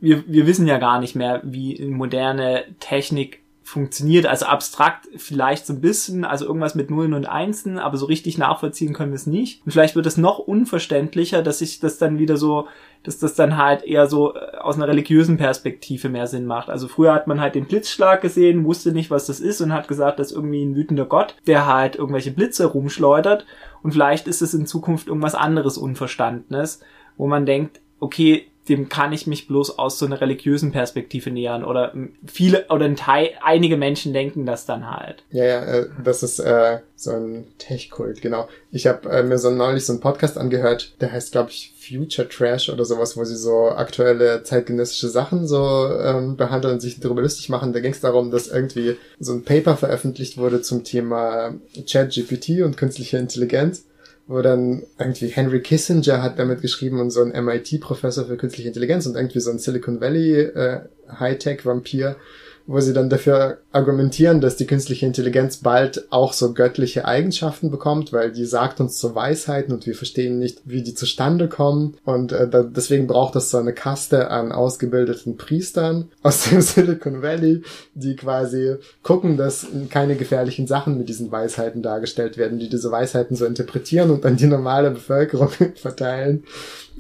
wir, wir wissen ja gar nicht mehr, wie moderne Technik funktioniert. Also abstrakt vielleicht so ein bisschen, also irgendwas mit Nullen und Einsen, aber so richtig nachvollziehen können wir es nicht. Und vielleicht wird es noch unverständlicher, dass sich das dann wieder so, dass das dann halt eher so äh, aus einer religiösen Perspektive mehr Sinn macht. Also früher hat man halt den Blitzschlag gesehen, wusste nicht, was das ist und hat gesagt, das ist irgendwie ein wütender Gott, der halt irgendwelche Blitze rumschleudert. Und vielleicht ist es in Zukunft irgendwas anderes Unverstandenes, wo man denkt, okay, dem kann ich mich bloß aus so einer religiösen Perspektive nähern oder viele oder ein Teil, einige Menschen denken das dann halt. Ja, ja, äh, das ist äh, so ein Tech-Kult, genau. Ich habe äh, mir so neulich so einen Podcast angehört, der heißt, glaube ich, Future Trash oder sowas, wo sie so aktuelle zeitgenössische Sachen so ähm, behandeln und sich darüber lustig machen. Da ging es darum, dass irgendwie so ein Paper veröffentlicht wurde zum Thema Chat-GPT und künstliche Intelligenz wo dann irgendwie Henry Kissinger hat damit geschrieben und so ein MIT-Professor für künstliche Intelligenz und irgendwie so ein Silicon Valley äh, Hightech-Vampir wo sie dann dafür argumentieren, dass die künstliche Intelligenz bald auch so göttliche Eigenschaften bekommt, weil die sagt uns so Weisheiten und wir verstehen nicht, wie die zustande kommen. Und äh, da, deswegen braucht es so eine Kaste an ausgebildeten Priestern aus dem Silicon Valley, die quasi gucken, dass keine gefährlichen Sachen mit diesen Weisheiten dargestellt werden, die diese Weisheiten so interpretieren und an die normale Bevölkerung verteilen.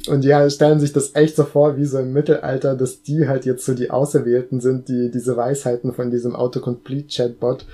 Und die stellen sich das echt so vor, wie so im Mittelalter, dass die halt jetzt so die Auserwählten sind, die diese Weisheiten von diesem Autocomplete-Chatbot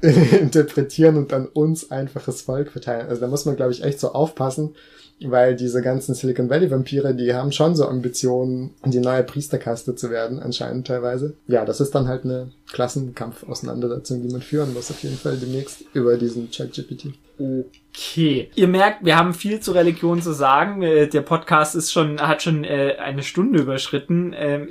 interpretieren und an uns einfaches Volk verteilen. Also da muss man, glaube ich, echt so aufpassen, weil diese ganzen Silicon Valley Vampire, die haben schon so Ambitionen, die neue Priesterkaste zu werden, anscheinend teilweise. Ja, das ist dann halt eine Klassenkampf-Auseinandersetzung, die man führen muss, auf jeden Fall demnächst über diesen ChatGPT. Okay. Ihr merkt, wir haben viel zu Religion zu sagen. Äh, der Podcast ist schon, hat schon äh, eine Stunde überschritten. Ähm,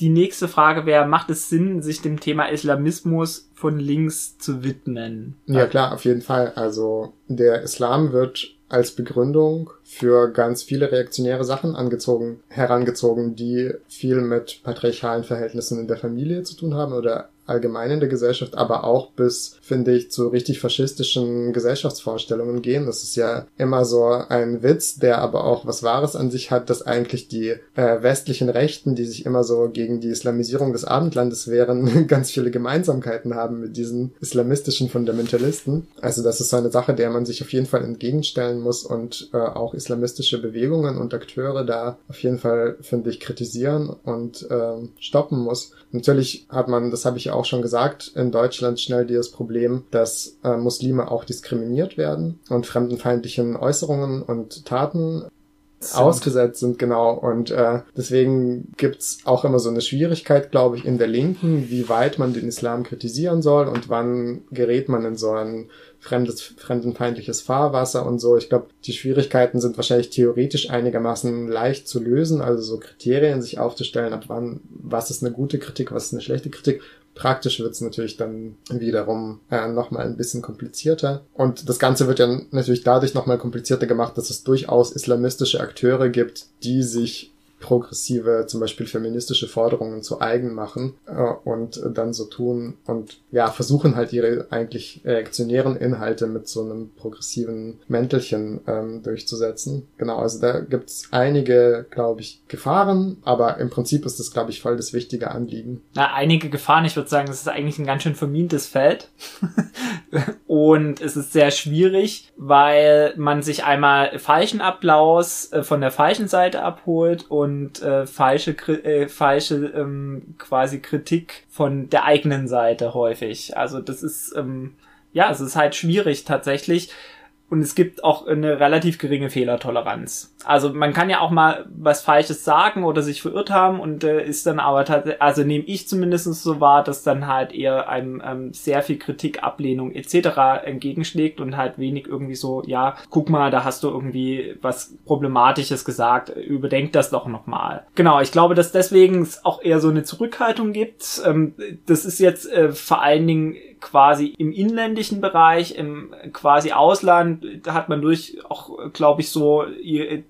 die nächste Frage wäre, macht es Sinn, sich dem Thema Islamismus von links zu widmen? Ja, klar, auf jeden Fall. Also der Islam wird als Begründung für ganz viele reaktionäre Sachen angezogen, herangezogen, die viel mit patriarchalen Verhältnissen in der Familie zu tun haben oder allgemein in der Gesellschaft, aber auch bis, finde ich, zu richtig faschistischen Gesellschaftsvorstellungen gehen. Das ist ja immer so ein Witz, der aber auch was Wahres an sich hat, dass eigentlich die äh, westlichen Rechten, die sich immer so gegen die Islamisierung des Abendlandes wehren, ganz viele Gemeinsamkeiten haben mit diesen islamistischen Fundamentalisten. Also das ist so eine Sache, der man sich auf jeden Fall entgegenstellen muss und äh, auch islamistische Bewegungen und Akteure da auf jeden Fall, finde ich, kritisieren und äh, stoppen muss. Natürlich hat man, das habe ich auch auch schon gesagt, in Deutschland schnell dieses Problem, dass äh, Muslime auch diskriminiert werden und fremdenfeindlichen Äußerungen und Taten sind. ausgesetzt sind, genau. Und äh, deswegen gibt's auch immer so eine Schwierigkeit, glaube ich, in der Linken, wie weit man den Islam kritisieren soll und wann gerät man in so ein fremdes, fremdenfeindliches Fahrwasser und so. Ich glaube, die Schwierigkeiten sind wahrscheinlich theoretisch einigermaßen leicht zu lösen, also so Kriterien sich aufzustellen, ab wann, was ist eine gute Kritik, was ist eine schlechte Kritik. Praktisch wird es natürlich dann wiederum äh, nochmal ein bisschen komplizierter. Und das Ganze wird ja natürlich dadurch nochmal komplizierter gemacht, dass es durchaus islamistische Akteure gibt, die sich progressive, zum Beispiel feministische Forderungen zu eigen machen äh, und dann so tun und ja, versuchen halt ihre eigentlich reaktionären Inhalte mit so einem progressiven Mäntelchen ähm, durchzusetzen. Genau, also da gibt's einige, glaube ich, Gefahren, aber im Prinzip ist das, glaube ich, voll das wichtige Anliegen. Na, einige Gefahren, ich würde sagen, es ist eigentlich ein ganz schön vermintes Feld. und es ist sehr schwierig, weil man sich einmal falschen Applaus äh, von der falschen Seite abholt und und äh, falsche, äh, falsche ähm, quasi Kritik von der eigenen Seite häufig. Also das ist ähm, ja, es ist halt schwierig tatsächlich. Und es gibt auch eine relativ geringe Fehlertoleranz. Also man kann ja auch mal was Falsches sagen oder sich verirrt haben und äh, ist dann aber tatsächlich, also nehme ich zumindest so wahr, dass dann halt eher einem ähm, sehr viel Kritik, Ablehnung etc. entgegenschlägt und halt wenig irgendwie so, ja, guck mal, da hast du irgendwie was Problematisches gesagt, überdenk das doch nochmal. Genau, ich glaube, dass deswegen es auch eher so eine Zurückhaltung gibt. Ähm, das ist jetzt äh, vor allen Dingen quasi im inländischen Bereich, im quasi Ausland, da hat man durch auch, glaube ich, so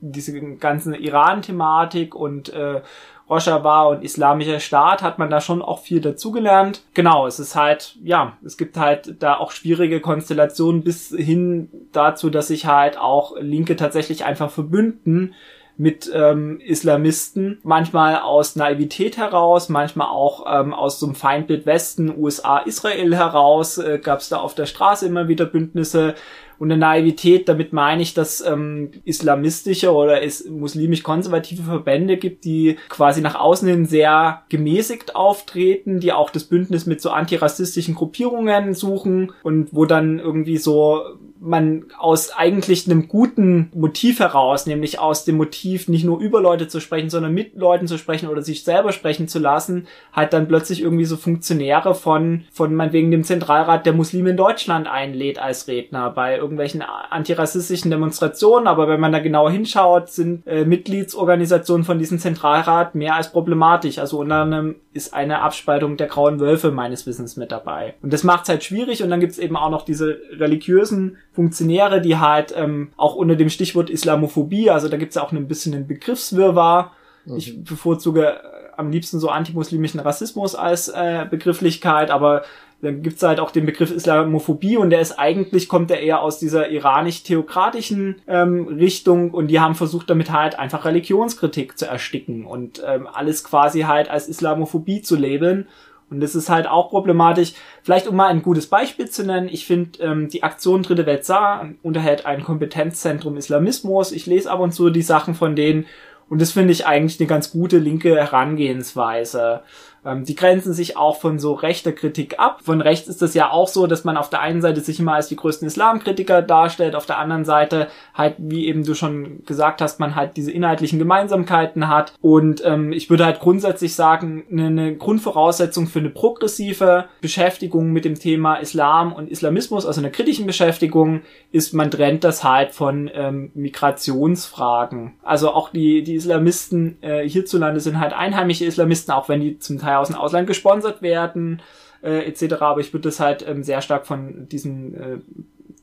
diese ganzen Iran-Thematik und äh, Rojava und Islamischer Staat hat man da schon auch viel dazugelernt. Genau, es ist halt, ja, es gibt halt da auch schwierige Konstellationen bis hin dazu, dass sich halt auch Linke tatsächlich einfach verbünden mit ähm, Islamisten, manchmal aus Naivität heraus, manchmal auch ähm, aus so einem Feindbild Westen, USA, Israel heraus, äh, gab es da auf der Straße immer wieder Bündnisse. Und eine Naivität, damit meine ich, dass ähm, islamistische oder es muslimisch-konservative Verbände gibt, die quasi nach außen hin sehr gemäßigt auftreten, die auch das Bündnis mit so antirassistischen Gruppierungen suchen und wo dann irgendwie so man aus eigentlich einem guten Motiv heraus, nämlich aus dem Motiv, nicht nur über Leute zu sprechen, sondern mit Leuten zu sprechen oder sich selber sprechen zu lassen, halt dann plötzlich irgendwie so Funktionäre von, von man wegen dem Zentralrat der Muslime in Deutschland einlädt als Redner bei irgendwelchen antirassistischen Demonstrationen. Aber wenn man da genauer hinschaut, sind äh, Mitgliedsorganisationen von diesem Zentralrat mehr als problematisch. Also unter anderem ist eine Abspaltung der Grauen Wölfe meines Wissens mit dabei. Und das macht es halt schwierig und dann gibt es eben auch noch diese religiösen Funktionäre, die halt ähm, auch unter dem Stichwort Islamophobie, also da gibt es auch ein bisschen einen Begriffswirrwarr. Mhm. Ich bevorzuge äh, am liebsten so antimuslimischen Rassismus als äh, Begrifflichkeit, aber dann gibt's halt auch den Begriff Islamophobie und der ist eigentlich, kommt der eher aus dieser iranisch-theokratischen ähm, Richtung und die haben versucht damit halt einfach Religionskritik zu ersticken und ähm, alles quasi halt als Islamophobie zu labeln und das ist halt auch problematisch. Vielleicht um mal ein gutes Beispiel zu nennen. Ich finde, ähm, die Aktion Dritte Welt sah unterhält ein Kompetenzzentrum Islamismus. Ich lese ab und zu die Sachen von denen. Und das finde ich eigentlich eine ganz gute linke Herangehensweise. Ähm, die grenzen sich auch von so rechter Kritik ab. Von rechts ist es ja auch so, dass man auf der einen Seite sich immer als die größten Islamkritiker darstellt, auf der anderen Seite halt, wie eben du schon gesagt hast, man halt diese inhaltlichen Gemeinsamkeiten hat. Und ähm, ich würde halt grundsätzlich sagen, eine Grundvoraussetzung für eine progressive Beschäftigung mit dem Thema Islam und Islamismus, also eine kritischen Beschäftigung, ist, man trennt das halt von ähm, Migrationsfragen. Also auch die, die Islamisten äh, hierzulande sind halt einheimische Islamisten, auch wenn die zum Teil aus dem Ausland gesponsert werden, äh, etc. Aber ich würde das halt ähm, sehr stark von diesem äh,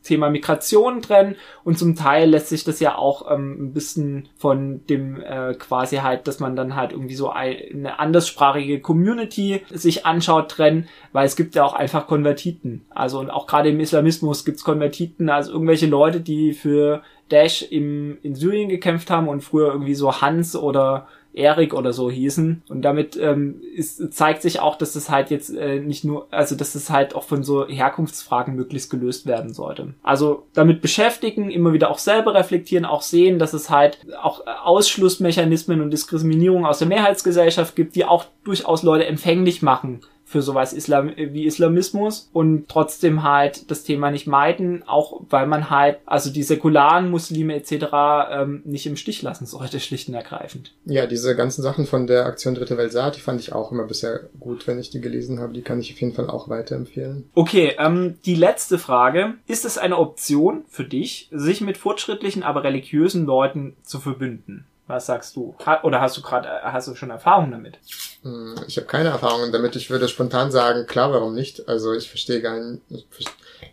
Thema Migration trennen und zum Teil lässt sich das ja auch ähm, ein bisschen von dem äh, quasi halt, dass man dann halt irgendwie so eine anderssprachige Community sich anschaut, trennen, weil es gibt ja auch einfach Konvertiten. Also und auch gerade im Islamismus gibt's Konvertiten, also irgendwelche Leute, die für Daesh im, in Syrien gekämpft haben und früher irgendwie so Hans oder Erik oder so hießen. Und damit ähm, ist, zeigt sich auch, dass es halt jetzt äh, nicht nur, also dass es halt auch von so Herkunftsfragen möglichst gelöst werden sollte. Also damit beschäftigen, immer wieder auch selber reflektieren, auch sehen, dass es halt auch Ausschlussmechanismen und Diskriminierung aus der Mehrheitsgesellschaft gibt, die auch durchaus Leute empfänglich machen für sowas Islam wie Islamismus und trotzdem halt das Thema nicht meiden, auch weil man halt also die säkularen Muslime etc. Ähm, nicht im Stich lassen sollte, schlicht und ergreifend. Ja, diese ganzen Sachen von der Aktion Dritte Welt Saat, die fand ich auch immer bisher gut, wenn ich die gelesen habe. Die kann ich auf jeden Fall auch weiterempfehlen. Okay, ähm, die letzte Frage. Ist es eine Option für dich, sich mit fortschrittlichen, aber religiösen Leuten zu verbünden? Was sagst du? oder hast du gerade, hast du schon Erfahrung damit? Hm, ich habe keine Erfahrungen damit. Ich würde spontan sagen, klar, warum nicht? Also ich verstehe gar nicht. Ich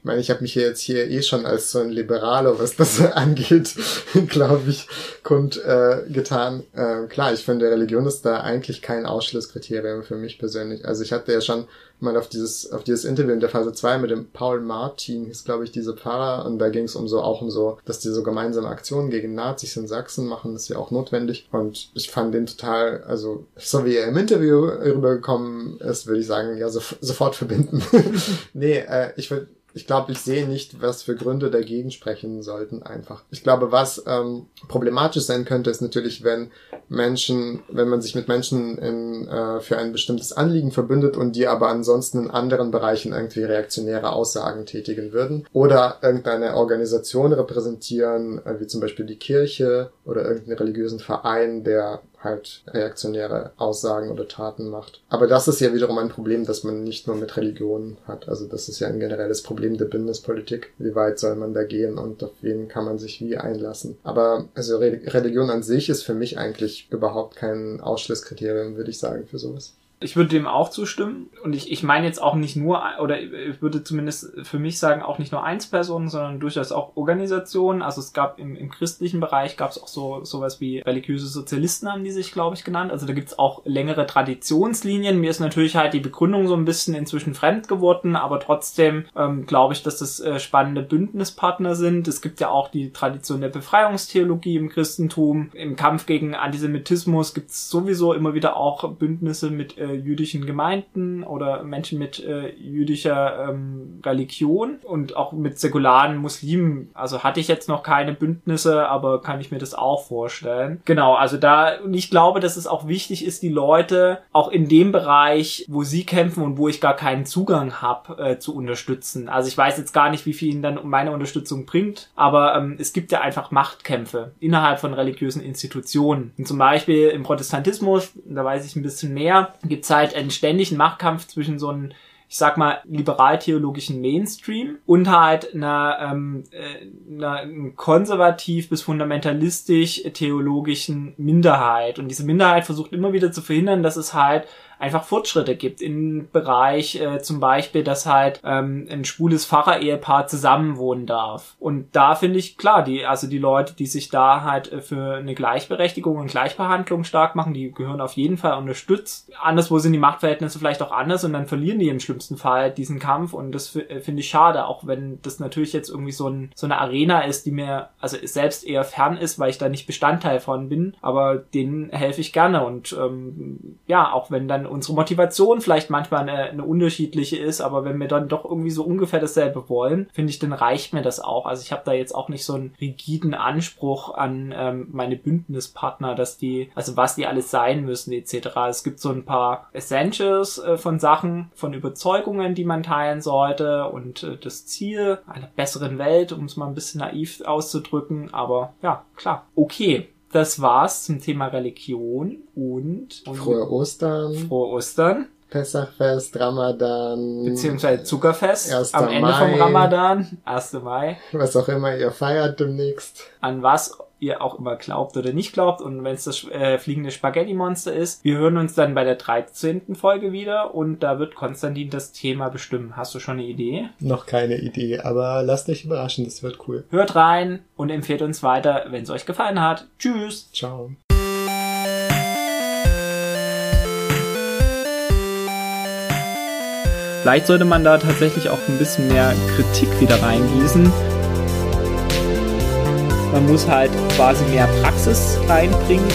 meine, ich habe mich jetzt hier eh schon als so ein Liberaler, was das angeht, glaube ich, kund äh, getan. Äh, klar, ich finde, Religion ist da eigentlich kein Ausschlusskriterium für mich persönlich. Also ich hatte ja schon mal auf dieses, auf dieses Interview in der Phase 2 mit dem Paul Martin, ist glaube ich diese Pfarrer, und da ging es um so auch um so, dass die so gemeinsame Aktionen gegen Nazis in Sachsen machen, ist ja auch notwendig. Und ich fand den total, also so wie er im Interview rübergekommen ist, würde ich sagen, ja, so, sofort verbinden. nee, äh, ich würde ich glaube, ich sehe nicht, was für Gründe dagegen sprechen sollten einfach. Ich glaube, was ähm, problematisch sein könnte, ist natürlich, wenn Menschen, wenn man sich mit Menschen in, äh, für ein bestimmtes Anliegen verbündet und die aber ansonsten in anderen Bereichen irgendwie reaktionäre Aussagen tätigen würden oder irgendeine Organisation repräsentieren, äh, wie zum Beispiel die Kirche oder irgendeinen religiösen Verein, der halt reaktionäre Aussagen oder Taten macht. Aber das ist ja wiederum ein Problem, das man nicht nur mit Religion hat. Also das ist ja ein generelles Problem der Bündnispolitik. Wie weit soll man da gehen und auf wen kann man sich wie einlassen? Aber also Religion an sich ist für mich eigentlich überhaupt kein Ausschlusskriterium, würde ich sagen, für sowas. Ich würde dem auch zustimmen. Und ich, ich meine jetzt auch nicht nur, oder ich würde zumindest für mich sagen, auch nicht nur Einzelpersonen, sondern durchaus auch Organisationen. Also es gab im, im christlichen Bereich gab es auch so sowas wie religiöse Sozialisten, haben die sich, glaube ich, genannt. Also da gibt es auch längere Traditionslinien. Mir ist natürlich halt die Begründung so ein bisschen inzwischen fremd geworden, aber trotzdem ähm, glaube ich, dass das äh, spannende Bündnispartner sind. Es gibt ja auch die Tradition der Befreiungstheologie im Christentum. Im Kampf gegen Antisemitismus gibt es sowieso immer wieder auch Bündnisse mit äh, jüdischen Gemeinden oder Menschen mit äh, jüdischer ähm, Religion und auch mit säkularen Muslimen. Also hatte ich jetzt noch keine Bündnisse, aber kann ich mir das auch vorstellen. Genau, also da, und ich glaube, dass es auch wichtig ist, die Leute auch in dem Bereich, wo sie kämpfen und wo ich gar keinen Zugang habe, äh, zu unterstützen. Also ich weiß jetzt gar nicht, wie viel ihnen dann meine Unterstützung bringt, aber ähm, es gibt ja einfach Machtkämpfe innerhalb von religiösen Institutionen. Und zum Beispiel im Protestantismus, da weiß ich ein bisschen mehr, gibt es halt einen ständigen Machtkampf zwischen so einem ich sag mal, liberal-theologischen Mainstream und halt einer, ähm, äh, einer konservativ bis fundamentalistisch theologischen Minderheit. Und diese Minderheit versucht immer wieder zu verhindern, dass es halt einfach Fortschritte gibt im Bereich äh, zum Beispiel, dass halt ähm, ein schwules Pfarrer-Ehepaar zusammenwohnen darf. Und da finde ich klar, die also die Leute, die sich da halt äh, für eine Gleichberechtigung und Gleichbehandlung stark machen, die gehören auf jeden Fall unterstützt. Anderswo sind die Machtverhältnisse vielleicht auch anders und dann verlieren die im schlimmsten Fall diesen Kampf und das äh, finde ich schade, auch wenn das natürlich jetzt irgendwie so, ein, so eine Arena ist, die mir also selbst eher fern ist, weil ich da nicht Bestandteil von bin, aber denen helfe ich gerne und ähm, ja, auch wenn dann unsere Motivation vielleicht manchmal eine, eine unterschiedliche ist, aber wenn wir dann doch irgendwie so ungefähr dasselbe wollen, finde ich, dann reicht mir das auch. Also ich habe da jetzt auch nicht so einen rigiden Anspruch an ähm, meine Bündnispartner, dass die, also was die alles sein müssen etc. Es gibt so ein paar Essentials äh, von Sachen, von Überzeugungen, die man teilen sollte und äh, das Ziel einer besseren Welt, um es mal ein bisschen naiv auszudrücken. Aber ja, klar. Okay, das war's zum Thema Religion und, und Frohe Ostern. Frohe Ostern. Pessachfest, Ramadan. Beziehungsweise Zuckerfest. Am Ende Mai, vom Ramadan. 1. Mai. Was auch immer ihr feiert demnächst. An was ihr auch immer glaubt oder nicht glaubt und wenn es das äh, fliegende Spaghetti-Monster ist. Wir hören uns dann bei der 13. Folge wieder und da wird Konstantin das Thema bestimmen. Hast du schon eine Idee? Noch keine Idee, aber lasst euch überraschen, das wird cool. Hört rein und empfehlt uns weiter, wenn es euch gefallen hat. Tschüss. Ciao. Vielleicht sollte man da tatsächlich auch ein bisschen mehr Kritik wieder reingießen man muss halt quasi mehr Praxis reinbringen